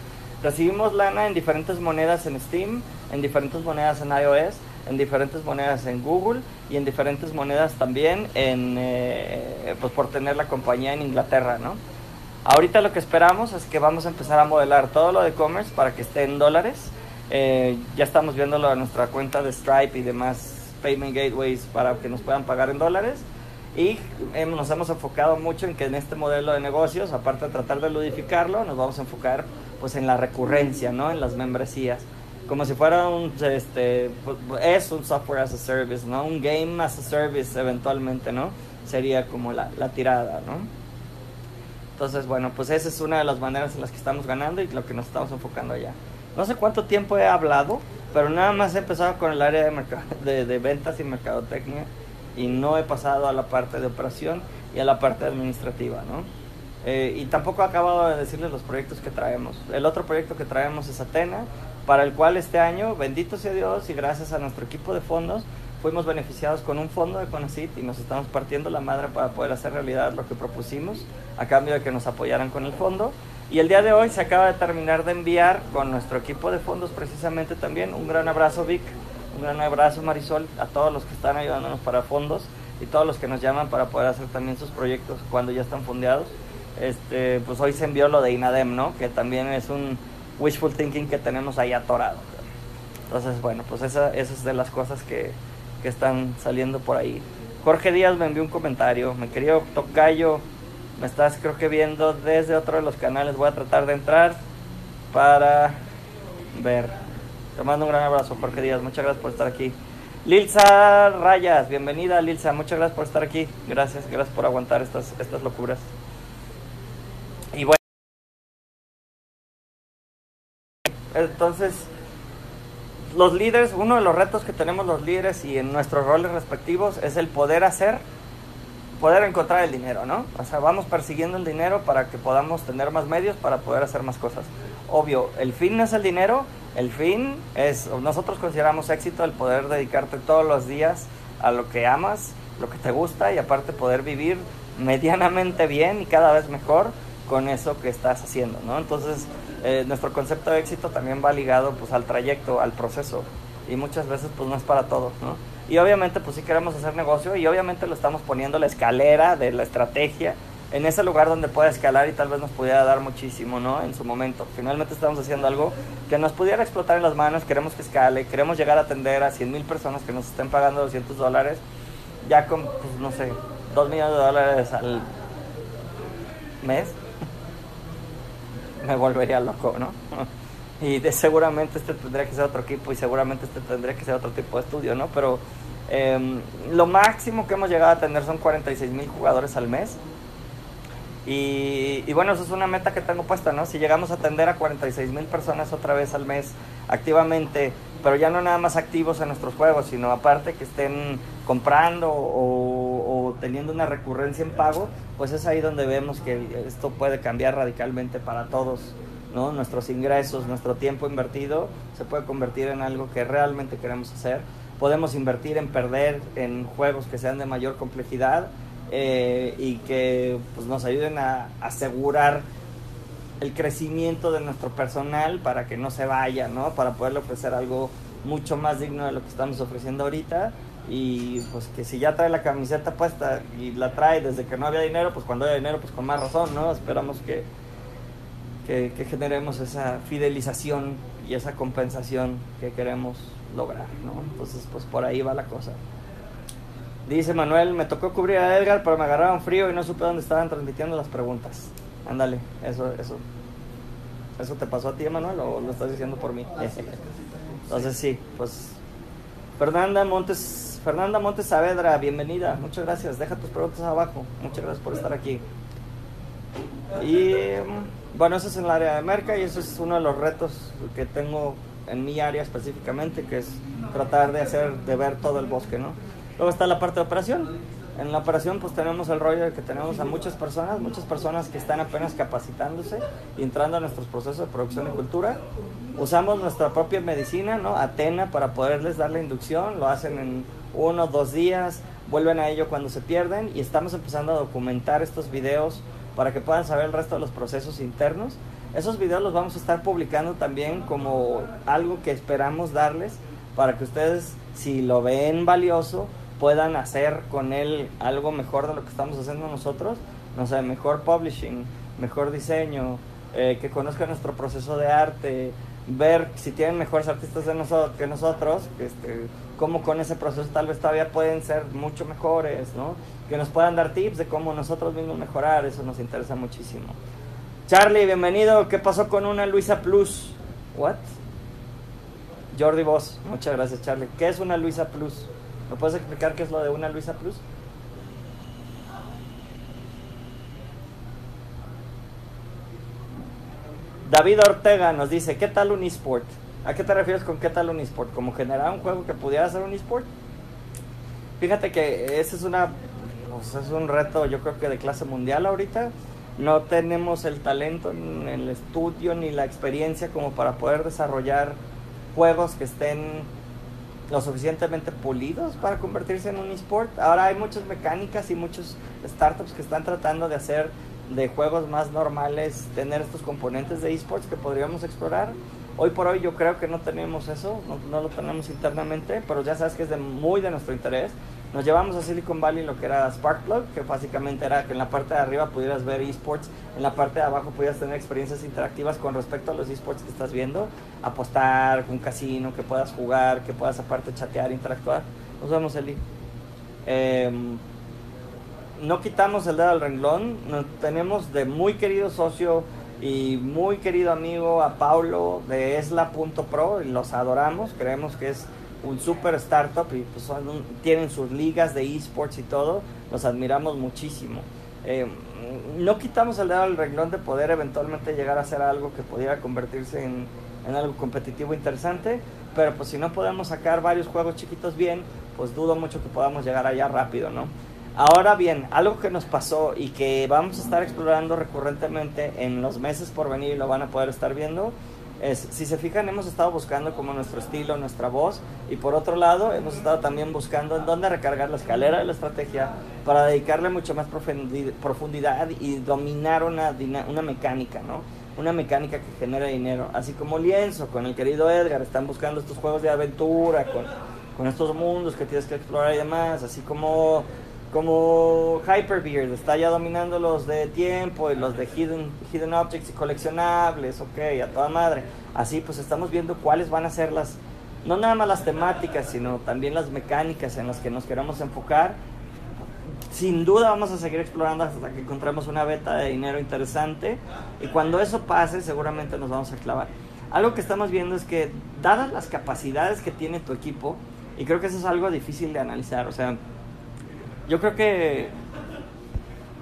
Recibimos lana en diferentes monedas en Steam, en diferentes monedas en iOS, en diferentes monedas en Google y en diferentes monedas también en, eh, pues por tener la compañía en Inglaterra, ¿no? Ahorita lo que esperamos es que vamos a empezar a modelar todo lo de e-commerce para que esté en dólares. Eh, ya estamos viéndolo en nuestra cuenta de Stripe y demás payment gateways para que nos puedan pagar en dólares. Y nos hemos enfocado mucho en que en este modelo de negocios, aparte de tratar de ludificarlo, nos vamos a enfocar pues en la recurrencia, ¿no? En las membresías. Como si fuera un, este, pues, es un software as a service, ¿no? Un game as a service eventualmente, ¿no? Sería como la, la tirada, ¿no? Entonces, bueno, pues esa es una de las maneras en las que estamos ganando y lo que nos estamos enfocando allá. No sé cuánto tiempo he hablado, pero nada más he empezado con el área de, de, de ventas y mercadotecnia y no he pasado a la parte de operación y a la parte administrativa, ¿no? Eh, y tampoco he acabado de decirles los proyectos que traemos. El otro proyecto que traemos es Atena, para el cual este año, bendito sea Dios y gracias a nuestro equipo de fondos, fuimos beneficiados con un fondo de Conacit y nos estamos partiendo la madre para poder hacer realidad lo que propusimos a cambio de que nos apoyaran con el fondo. Y el día de hoy se acaba de terminar de enviar con nuestro equipo de fondos precisamente también un gran abrazo Vic, un gran abrazo Marisol, a todos los que están ayudándonos para fondos y todos los que nos llaman para poder hacer también sus proyectos cuando ya están fondeados. Este, pues hoy se envió lo de INADEM, ¿no? Que también es un wishful thinking que tenemos ahí atorado. Entonces, bueno, pues esa, esa es de las cosas que, que están saliendo por ahí. Jorge Díaz me envió un comentario. Me quería Tocayo, me estás creo que viendo desde otro de los canales. Voy a tratar de entrar para ver. Te mando un gran abrazo, Jorge Díaz. Muchas gracias por estar aquí. Lilsa Rayas, bienvenida Lilsa. Muchas gracias por estar aquí. Gracias, gracias por aguantar estas, estas locuras. Y bueno. Entonces, los líderes, uno de los retos que tenemos los líderes y en nuestros roles respectivos es el poder hacer, poder encontrar el dinero, ¿no? O sea, vamos persiguiendo el dinero para que podamos tener más medios para poder hacer más cosas. Obvio, el fin no es el dinero, el fin es, nosotros consideramos éxito el poder dedicarte todos los días a lo que amas, lo que te gusta y aparte poder vivir medianamente bien y cada vez mejor con eso que estás haciendo, ¿no? Entonces, eh, nuestro concepto de éxito también va ligado pues al trayecto, al proceso y muchas veces pues no es para todos, ¿no? Y obviamente pues sí queremos hacer negocio y obviamente lo estamos poniendo la escalera de la estrategia en ese lugar donde pueda escalar y tal vez nos pudiera dar muchísimo, ¿no? En su momento. Finalmente estamos haciendo algo que nos pudiera explotar en las manos, queremos que escale, queremos llegar a atender a 100 mil personas que nos estén pagando 200 dólares, ya con, pues no sé, 2 millones de dólares al mes me volvería loco, ¿no? [LAUGHS] Y de, seguramente este tendría que ser otro equipo y seguramente este tendría que ser otro tipo de estudio, ¿no? Pero em, lo máximo que hemos llegado a tener son 46 mil jugadores al mes. Y, bueno, eso es una meta que tengo puesta, ¿no? Si llegamos a atender a 46 mil personas otra vez al mes activamente, pero ya no nada más activos en nuestros juegos, sino aparte que estén comprando o, o teniendo una recurrencia en pago, pues es ahí donde vemos que esto puede cambiar radicalmente para todos, ¿no? Nuestros ingresos, nuestro tiempo invertido se puede convertir en algo que realmente queremos hacer. Podemos invertir en perder en juegos que sean de mayor complejidad eh, y que pues, nos ayuden a asegurar el crecimiento de nuestro personal para que no se vaya, ¿no? Para poderle ofrecer algo mucho más digno de lo que estamos ofreciendo ahorita y pues que si ya trae la camiseta puesta y la trae desde que no había dinero, pues cuando haya dinero, pues con más razón, ¿no? Esperamos que, que, que generemos esa fidelización y esa compensación que queremos lograr, ¿no? Entonces, pues por ahí va la cosa. Dice Manuel, me tocó cubrir a Edgar, pero me agarraron frío y no supe dónde estaban transmitiendo las preguntas. Ándale, eso, eso. ¿Eso te pasó a ti, Manuel, o lo estás diciendo por mí? Entonces sí, pues Fernanda Montes Fernanda Montes Saavedra, bienvenida. Muchas gracias. Deja tus preguntas abajo. Muchas gracias por estar aquí. Y bueno, eso es en el área de merca y eso es uno de los retos que tengo en mi área específicamente, que es tratar de hacer, de ver todo el bosque, ¿no? Luego está la parte de operación. En la operación pues tenemos el rollo de que tenemos a muchas personas, muchas personas que están apenas capacitándose y entrando a nuestros procesos de producción de cultura. Usamos nuestra propia medicina, ¿no? Atena para poderles dar la inducción, lo hacen en uno, dos días, vuelven a ello cuando se pierden y estamos empezando a documentar estos videos para que puedan saber el resto de los procesos internos. Esos videos los vamos a estar publicando también como algo que esperamos darles para que ustedes, si lo ven valioso, puedan hacer con él algo mejor de lo que estamos haciendo nosotros. No sé, mejor publishing, mejor diseño, eh, que conozcan nuestro proceso de arte, ver si tienen mejores artistas de nosotros, que nosotros, este, cómo con ese proceso tal vez todavía pueden ser mucho mejores, ¿no? Que nos puedan dar tips de cómo nosotros mismos mejorar, eso nos interesa muchísimo. Charlie, bienvenido. ¿Qué pasó con una Luisa Plus? ¿What? Jordi Vos, muchas gracias Charlie. ¿Qué es una Luisa Plus? ¿Me puedes explicar qué es lo de una Luisa Plus? David Ortega nos dice, ¿qué tal un eSport? ¿A qué te refieres con qué tal un eSport? ¿Como generar un juego que pudiera ser un eSport? Fíjate que ese es una pues, es un reto yo creo que de clase mundial ahorita. No tenemos el talento, en el estudio, ni la experiencia como para poder desarrollar juegos que estén lo suficientemente pulidos para convertirse en un esport. Ahora hay muchas mecánicas y muchos startups que están tratando de hacer de juegos más normales tener estos componentes de esports que podríamos explorar. Hoy por hoy yo creo que no tenemos eso, no, no lo tenemos internamente, pero ya sabes que es de muy de nuestro interés. Nos llevamos a Silicon Valley lo que era Sparkplug, que básicamente era que en la parte de arriba pudieras ver esports, en la parte de abajo pudieras tener experiencias interactivas con respecto a los esports que estás viendo, apostar, un casino, que puedas jugar, que puedas aparte chatear, interactuar. Nos vemos, Eli. Eh, no quitamos el dedo al renglón, tenemos de muy querido socio y muy querido amigo a Paulo de Esla.pro los adoramos, creemos que es un super startup y pues tienen sus ligas de esports y todo, los admiramos muchísimo. Eh, no quitamos el dedo renglón de poder eventualmente llegar a hacer algo que pudiera convertirse en, en algo competitivo interesante, pero pues si no podemos sacar varios juegos chiquitos bien, pues dudo mucho que podamos llegar allá rápido, ¿no? Ahora bien, algo que nos pasó y que vamos a estar explorando recurrentemente en los meses por venir y lo van a poder estar viendo, es, si se fijan, hemos estado buscando como nuestro estilo, nuestra voz, y por otro lado, hemos estado también buscando en dónde recargar la escalera de la estrategia para dedicarle mucho más profundi- profundidad y dominar una, una mecánica, ¿no? Una mecánica que genere dinero. Así como Lienzo, con el querido Edgar, están buscando estos juegos de aventura, con, con estos mundos que tienes que explorar y demás, así como como Hyperbeard está ya dominando los de tiempo y los de hidden, hidden objects y coleccionables, ok, a toda madre. Así pues estamos viendo cuáles van a ser las, no nada más las temáticas, sino también las mecánicas en las que nos queremos enfocar. Sin duda vamos a seguir explorando hasta que encontremos una beta de dinero interesante y cuando eso pase seguramente nos vamos a clavar. Algo que estamos viendo es que dadas las capacidades que tiene tu equipo, y creo que eso es algo difícil de analizar, o sea, yo creo que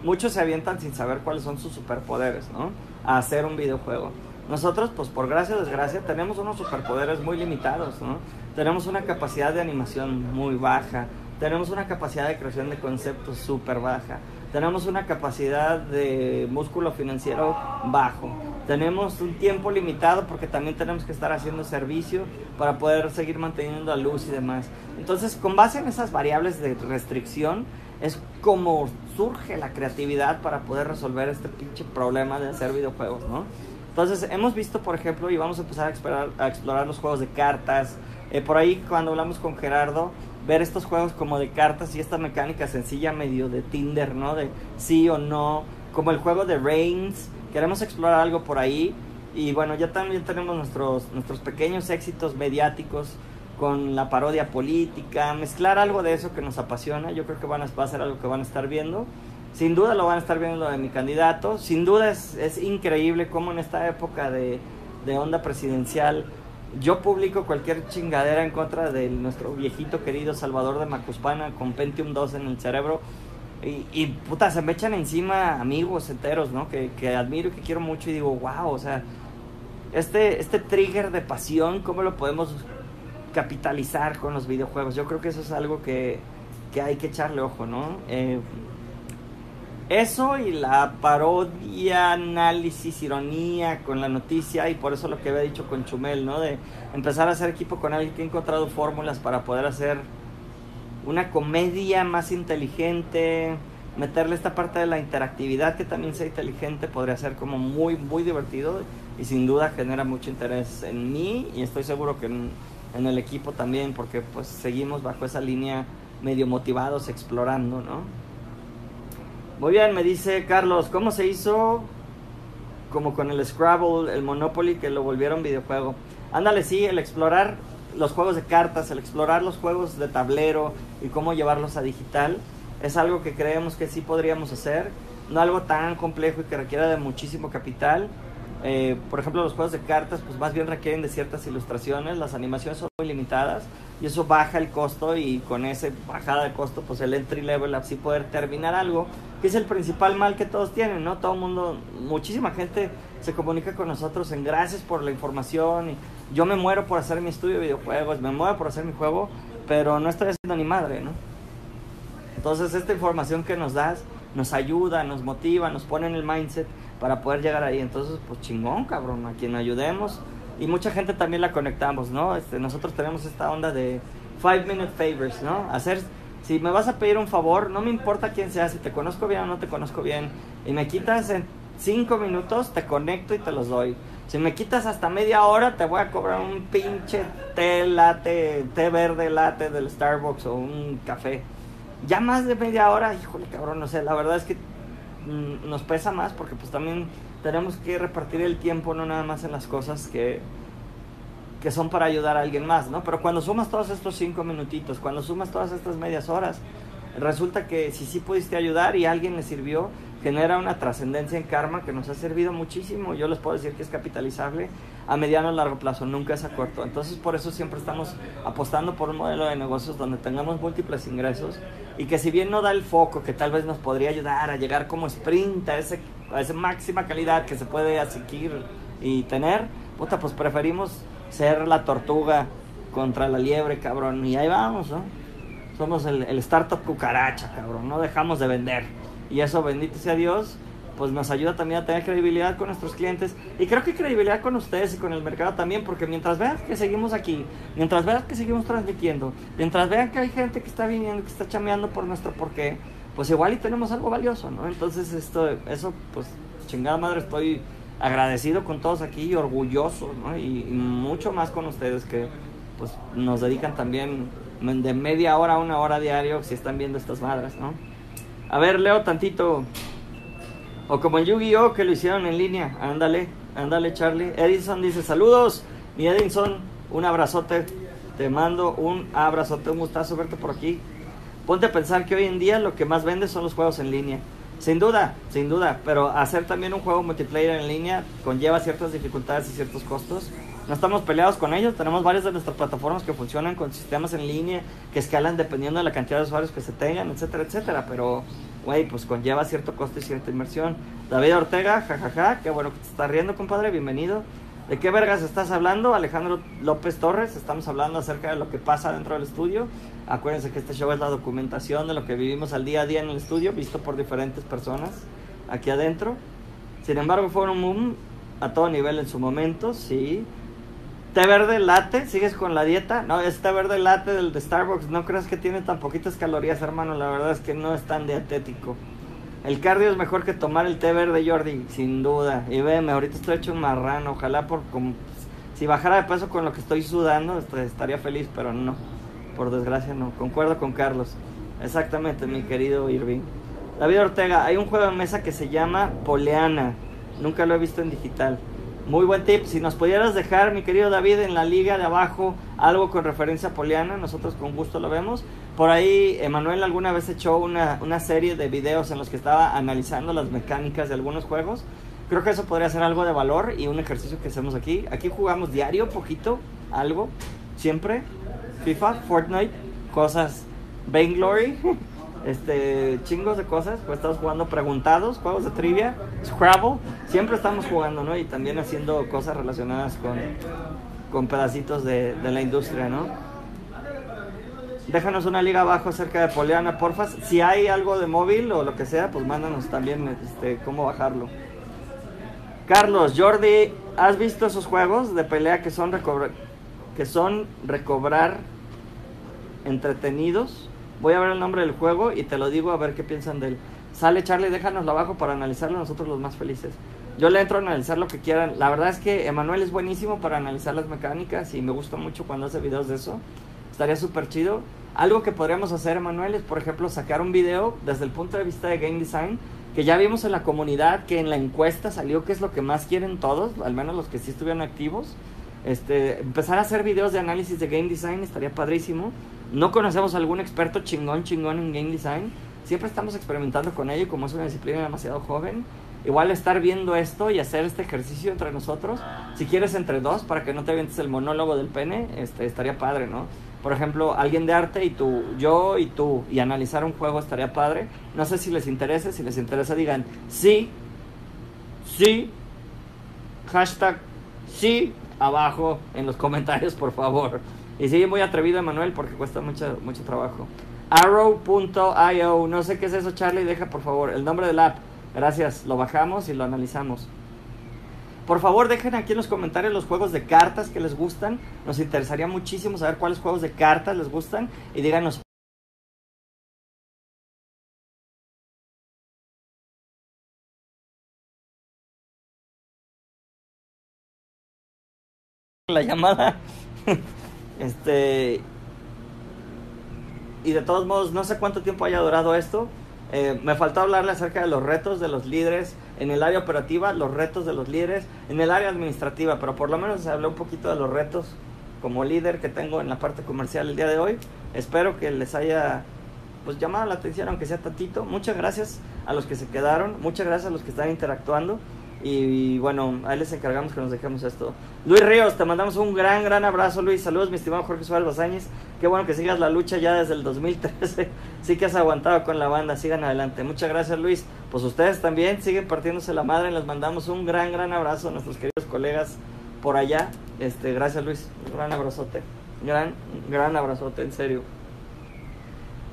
muchos se avientan sin saber cuáles son sus superpoderes, ¿no? A hacer un videojuego. Nosotros, pues por gracia o desgracia, tenemos unos superpoderes muy limitados, ¿no? Tenemos una capacidad de animación muy baja, tenemos una capacidad de creación de conceptos súper baja, tenemos una capacidad de músculo financiero bajo, tenemos un tiempo limitado porque también tenemos que estar haciendo servicio para poder seguir manteniendo la luz y demás. Entonces, con base en esas variables de restricción, es como surge la creatividad para poder resolver este pinche problema de hacer videojuegos, ¿no? Entonces, hemos visto, por ejemplo, y vamos a empezar a explorar, a explorar los juegos de cartas. Eh, por ahí, cuando hablamos con Gerardo, ver estos juegos como de cartas y esta mecánica sencilla medio de Tinder, ¿no? De sí o no, como el juego de Reigns. Queremos explorar algo por ahí. Y bueno, ya también tenemos nuestros, nuestros pequeños éxitos mediáticos con la parodia política, mezclar algo de eso que nos apasiona. Yo creo que van a, va a ser algo que van a estar viendo. Sin duda lo van a estar viendo de mi candidato. Sin duda es, es increíble cómo en esta época de, de onda presidencial yo publico cualquier chingadera en contra de nuestro viejito querido Salvador de Macuspana con Pentium 2 en el cerebro. Y, y puta, se me echan encima amigos enteros, ¿no? Que, que admiro y que quiero mucho y digo, wow, o sea, este, este trigger de pasión, ¿cómo lo podemos capitalizar con los videojuegos? Yo creo que eso es algo que, que hay que echarle ojo, ¿no? Eh, eso y la parodia, análisis, ironía con la noticia y por eso lo que había dicho con Chumel, ¿no? De empezar a hacer equipo con alguien que ha encontrado fórmulas para poder hacer una comedia más inteligente, meterle esta parte de la interactividad que también sea inteligente, podría ser como muy, muy divertido y sin duda genera mucho interés en mí y estoy seguro que en, en el equipo también, porque pues seguimos bajo esa línea medio motivados explorando, ¿no? Muy bien, me dice Carlos, ¿cómo se hizo como con el Scrabble, el Monopoly, que lo volvieron videojuego? Ándale, sí, el explorar los juegos de cartas, el explorar los juegos de tablero y cómo llevarlos a digital, es algo que creemos que sí podríamos hacer, no algo tan complejo y que requiera de muchísimo capital. Eh, por ejemplo, los juegos de cartas, pues más bien requieren de ciertas ilustraciones, las animaciones son muy limitadas y eso baja el costo y con esa bajada de costo, pues el entry level así poder terminar algo, que es el principal mal que todos tienen, ¿no? Todo el mundo, muchísima gente se comunica con nosotros en gracias por la información y yo me muero por hacer mi estudio de videojuegos, me muero por hacer mi juego, pero no estoy haciendo ni madre, ¿no? Entonces esta información que nos das nos ayuda, nos motiva, nos pone en el mindset para poder llegar ahí. Entonces, pues chingón, cabrón, a quien ayudemos. Y mucha gente también la conectamos, ¿no? Este, nosotros tenemos esta onda de five minute favors, ¿no? Hacer, si me vas a pedir un favor, no me importa quién sea, si te conozco bien o no te conozco bien, y me quitas en cinco minutos, te conecto y te los doy. Si me quitas hasta media hora, te voy a cobrar un pinche té latte, té verde latte del Starbucks o un café. Ya más de media hora, híjole cabrón, no sé, la verdad es que mm, nos pesa más porque pues también tenemos que repartir el tiempo no nada más en las cosas que, que son para ayudar a alguien más, ¿no? Pero cuando sumas todos estos cinco minutitos, cuando sumas todas estas medias horas, resulta que si sí pudiste ayudar y alguien le sirvió, genera una trascendencia en karma que nos ha servido muchísimo. Yo les puedo decir que es capitalizable a mediano o largo plazo, nunca es a corto. Entonces por eso siempre estamos apostando por un modelo de negocios donde tengamos múltiples ingresos y que si bien no da el foco que tal vez nos podría ayudar a llegar como sprint a, ese, a esa máxima calidad que se puede adquirir y tener, puta, pues preferimos ser la tortuga contra la liebre, cabrón. Y ahí vamos, ¿no? Somos el, el startup cucaracha, cabrón. No dejamos de vender. Y eso, bendito sea Dios, pues nos ayuda también a tener credibilidad con nuestros clientes. Y creo que credibilidad con ustedes y con el mercado también, porque mientras vean que seguimos aquí, mientras vean que seguimos transmitiendo, mientras vean que hay gente que está viniendo, que está chameando por nuestro porqué, pues igual y tenemos algo valioso, ¿no? Entonces, esto, eso, pues, chingada madre, estoy agradecido con todos aquí y orgulloso, ¿no? Y, y mucho más con ustedes que, pues, nos dedican también de media hora a una hora diario si están viendo estas madres, ¿no? A ver, leo tantito. O como en Yu-Gi-Oh! que lo hicieron en línea. Ándale, ándale, Charlie. Edison dice: Saludos, mi Edison. Un abrazote. Te mando un abrazote. Un gustazo verte por aquí. Ponte a pensar que hoy en día lo que más vende son los juegos en línea. Sin duda, sin duda. Pero hacer también un juego multiplayer en línea conlleva ciertas dificultades y ciertos costos. No estamos peleados con ellos. Tenemos varias de nuestras plataformas que funcionan con sistemas en línea que escalan dependiendo de la cantidad de usuarios que se tengan, etcétera, etcétera. Pero, güey, pues conlleva cierto costo y cierta inversión. David Ortega, jajaja, qué bueno que te estás riendo, compadre, bienvenido. ¿De qué vergas estás hablando? Alejandro López Torres, estamos hablando acerca de lo que pasa dentro del estudio. Acuérdense que este show es la documentación de lo que vivimos al día a día en el estudio, visto por diferentes personas aquí adentro. Sin embargo, fue un boom a todo nivel en su momento, sí. Té verde latte, ¿sigues con la dieta? No, es té verde latte del de Starbucks. No creas que tiene tan poquitas calorías, hermano. La verdad es que no es tan dietético. El cardio es mejor que tomar el té verde, Jordi, sin duda. Y veme, ahorita estoy hecho un marrano. Ojalá por como, si bajara de peso con lo que estoy sudando, estaría feliz, pero no. Por desgracia no. Concuerdo con Carlos. Exactamente, mi querido Irving. David Ortega, hay un juego de mesa que se llama Poleana. Nunca lo he visto en digital. Muy buen tip. Si nos pudieras dejar, mi querido David, en la liga de abajo algo con referencia a Poliana, nosotros con gusto lo vemos. Por ahí, Emanuel alguna vez echó una, una serie de videos en los que estaba analizando las mecánicas de algunos juegos. Creo que eso podría ser algo de valor y un ejercicio que hacemos aquí. Aquí jugamos diario, poquito, algo, siempre. FIFA, Fortnite, cosas, Vainglory, este, chingos de cosas, pues estamos jugando preguntados, juegos de trivia, Scrabble, siempre estamos jugando, ¿no? Y también haciendo cosas relacionadas con, con pedacitos de, la industria, ¿no? Déjanos una liga abajo acerca de Poliana, porfa. Si hay algo de móvil o lo que sea, pues mándanos también este, cómo bajarlo. Carlos, Jordi, ¿has visto esos juegos de pelea que son, recobrar, que son recobrar entretenidos? Voy a ver el nombre del juego y te lo digo a ver qué piensan de él. Sale Charlie, déjanoslo abajo para analizarlo nosotros los más felices. Yo le entro a analizar lo que quieran. La verdad es que Emanuel es buenísimo para analizar las mecánicas y me gusta mucho cuando hace videos de eso. Estaría súper chido. Algo que podríamos hacer, Emanuel, es por ejemplo sacar un video desde el punto de vista de game design, que ya vimos en la comunidad que en la encuesta salió que es lo que más quieren todos, al menos los que sí estuvieron activos. Este, empezar a hacer videos de análisis de game design estaría padrísimo. No conocemos algún experto chingón, chingón en game design. Siempre estamos experimentando con ello como es una disciplina demasiado joven, igual estar viendo esto y hacer este ejercicio entre nosotros, si quieres entre dos, para que no te avientes el monólogo del pene, este, estaría padre, ¿no? Por ejemplo, alguien de arte y tú, yo y tú, y analizar un juego estaría padre. No sé si les interesa, si les interesa digan sí, sí, hashtag sí, abajo en los comentarios, por favor. Y sigue muy atrevido, Emanuel, porque cuesta mucho, mucho trabajo. Arrow.io, no sé qué es eso, Charlie, deja por favor el nombre del app. Gracias, lo bajamos y lo analizamos. Por favor, dejen aquí en los comentarios los juegos de cartas que les gustan. Nos interesaría muchísimo saber cuáles juegos de cartas les gustan. Y díganos la llamada. [LAUGHS] este. Y de todos modos, no sé cuánto tiempo haya durado esto. Eh, me faltó hablarle acerca de los retos de los líderes en el área operativa, los retos de los líderes en el área administrativa, pero por lo menos se habló un poquito de los retos como líder que tengo en la parte comercial el día de hoy. Espero que les haya pues llamado la atención, aunque sea tantito. Muchas gracias a los que se quedaron, muchas gracias a los que están interactuando. Y, bueno, ahí les encargamos que nos dejemos esto. Luis Ríos, te mandamos un gran, gran abrazo, Luis. Saludos, mi estimado Jorge Suárez Basáñez. Qué bueno que sigas la lucha ya desde el 2013. [LAUGHS] sí que has aguantado con la banda. Sigan adelante. Muchas gracias, Luis. Pues ustedes también siguen partiéndose la madre. Les mandamos un gran, gran abrazo a nuestros queridos colegas por allá. Este, gracias, Luis. Un gran abrazote. Gran, gran abrazote, en serio.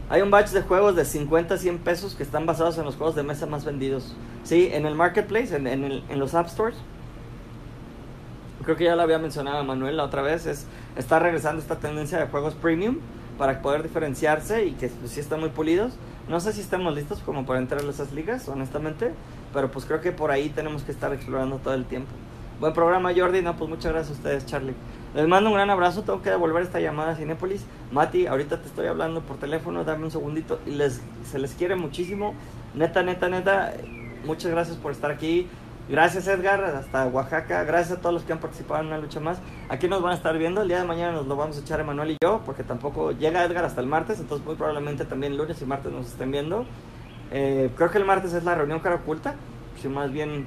Hay un batch de juegos de 50 a 100 pesos que están basados en los juegos de mesa más vendidos. Sí, en el marketplace, en, en, los app stores. Creo que ya lo había mencionado Manuel la otra vez. Es, está regresando esta tendencia de juegos premium para poder diferenciarse y que pues, sí están muy pulidos. No sé si estamos listos como para entrar a esas ligas, honestamente. Pero pues creo que por ahí tenemos que estar explorando todo el tiempo. Buen programa, Jordi. No, pues muchas gracias a ustedes, Charlie. Les mando un gran abrazo. Tengo que devolver esta llamada a Cinépolis. Mati, ahorita te estoy hablando por teléfono. Dame un segundito. Y les, se les quiere muchísimo. Neta, neta, neta. Muchas gracias por estar aquí. Gracias Edgar, hasta Oaxaca. Gracias a todos los que han participado en una lucha más. Aquí nos van a estar viendo. El día de mañana nos lo vamos a echar Emanuel y yo, porque tampoco llega Edgar hasta el martes. Entonces, muy probablemente también lunes y martes nos estén viendo. Eh, creo que el martes es la reunión cara oculta. Si más bien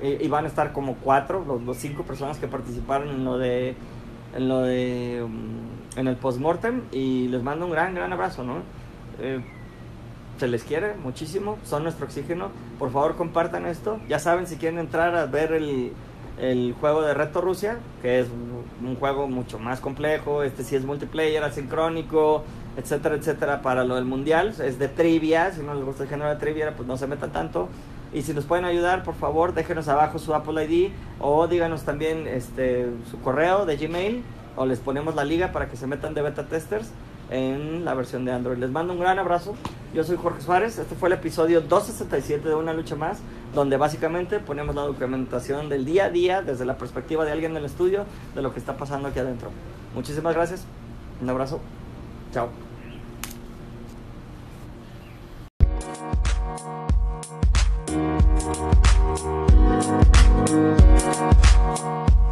eh, y van a estar como cuatro, los, cinco personas que participaron en lo de en lo de um, en el postmortem y les mando un gran gran abrazo no eh, se les quiere muchísimo son nuestro oxígeno. Por favor compartan esto. Ya saben si quieren entrar a ver el, el juego de Reto Rusia que es un juego mucho más complejo este sí es multiplayer asincrónico etcétera etcétera para lo del mundial. Es de trivia si no les gusta el género de trivia pues no se metan tanto y si nos pueden ayudar, por favor, déjenos abajo su Apple ID o díganos también este, su correo de Gmail o les ponemos la liga para que se metan de beta testers en la versión de Android. Les mando un gran abrazo. Yo soy Jorge Suárez. Este fue el episodio 267 de Una Lucha Más, donde básicamente ponemos la documentación del día a día desde la perspectiva de alguien en el estudio de lo que está pasando aquí adentro. Muchísimas gracias. Un abrazo. Chao. Thank you.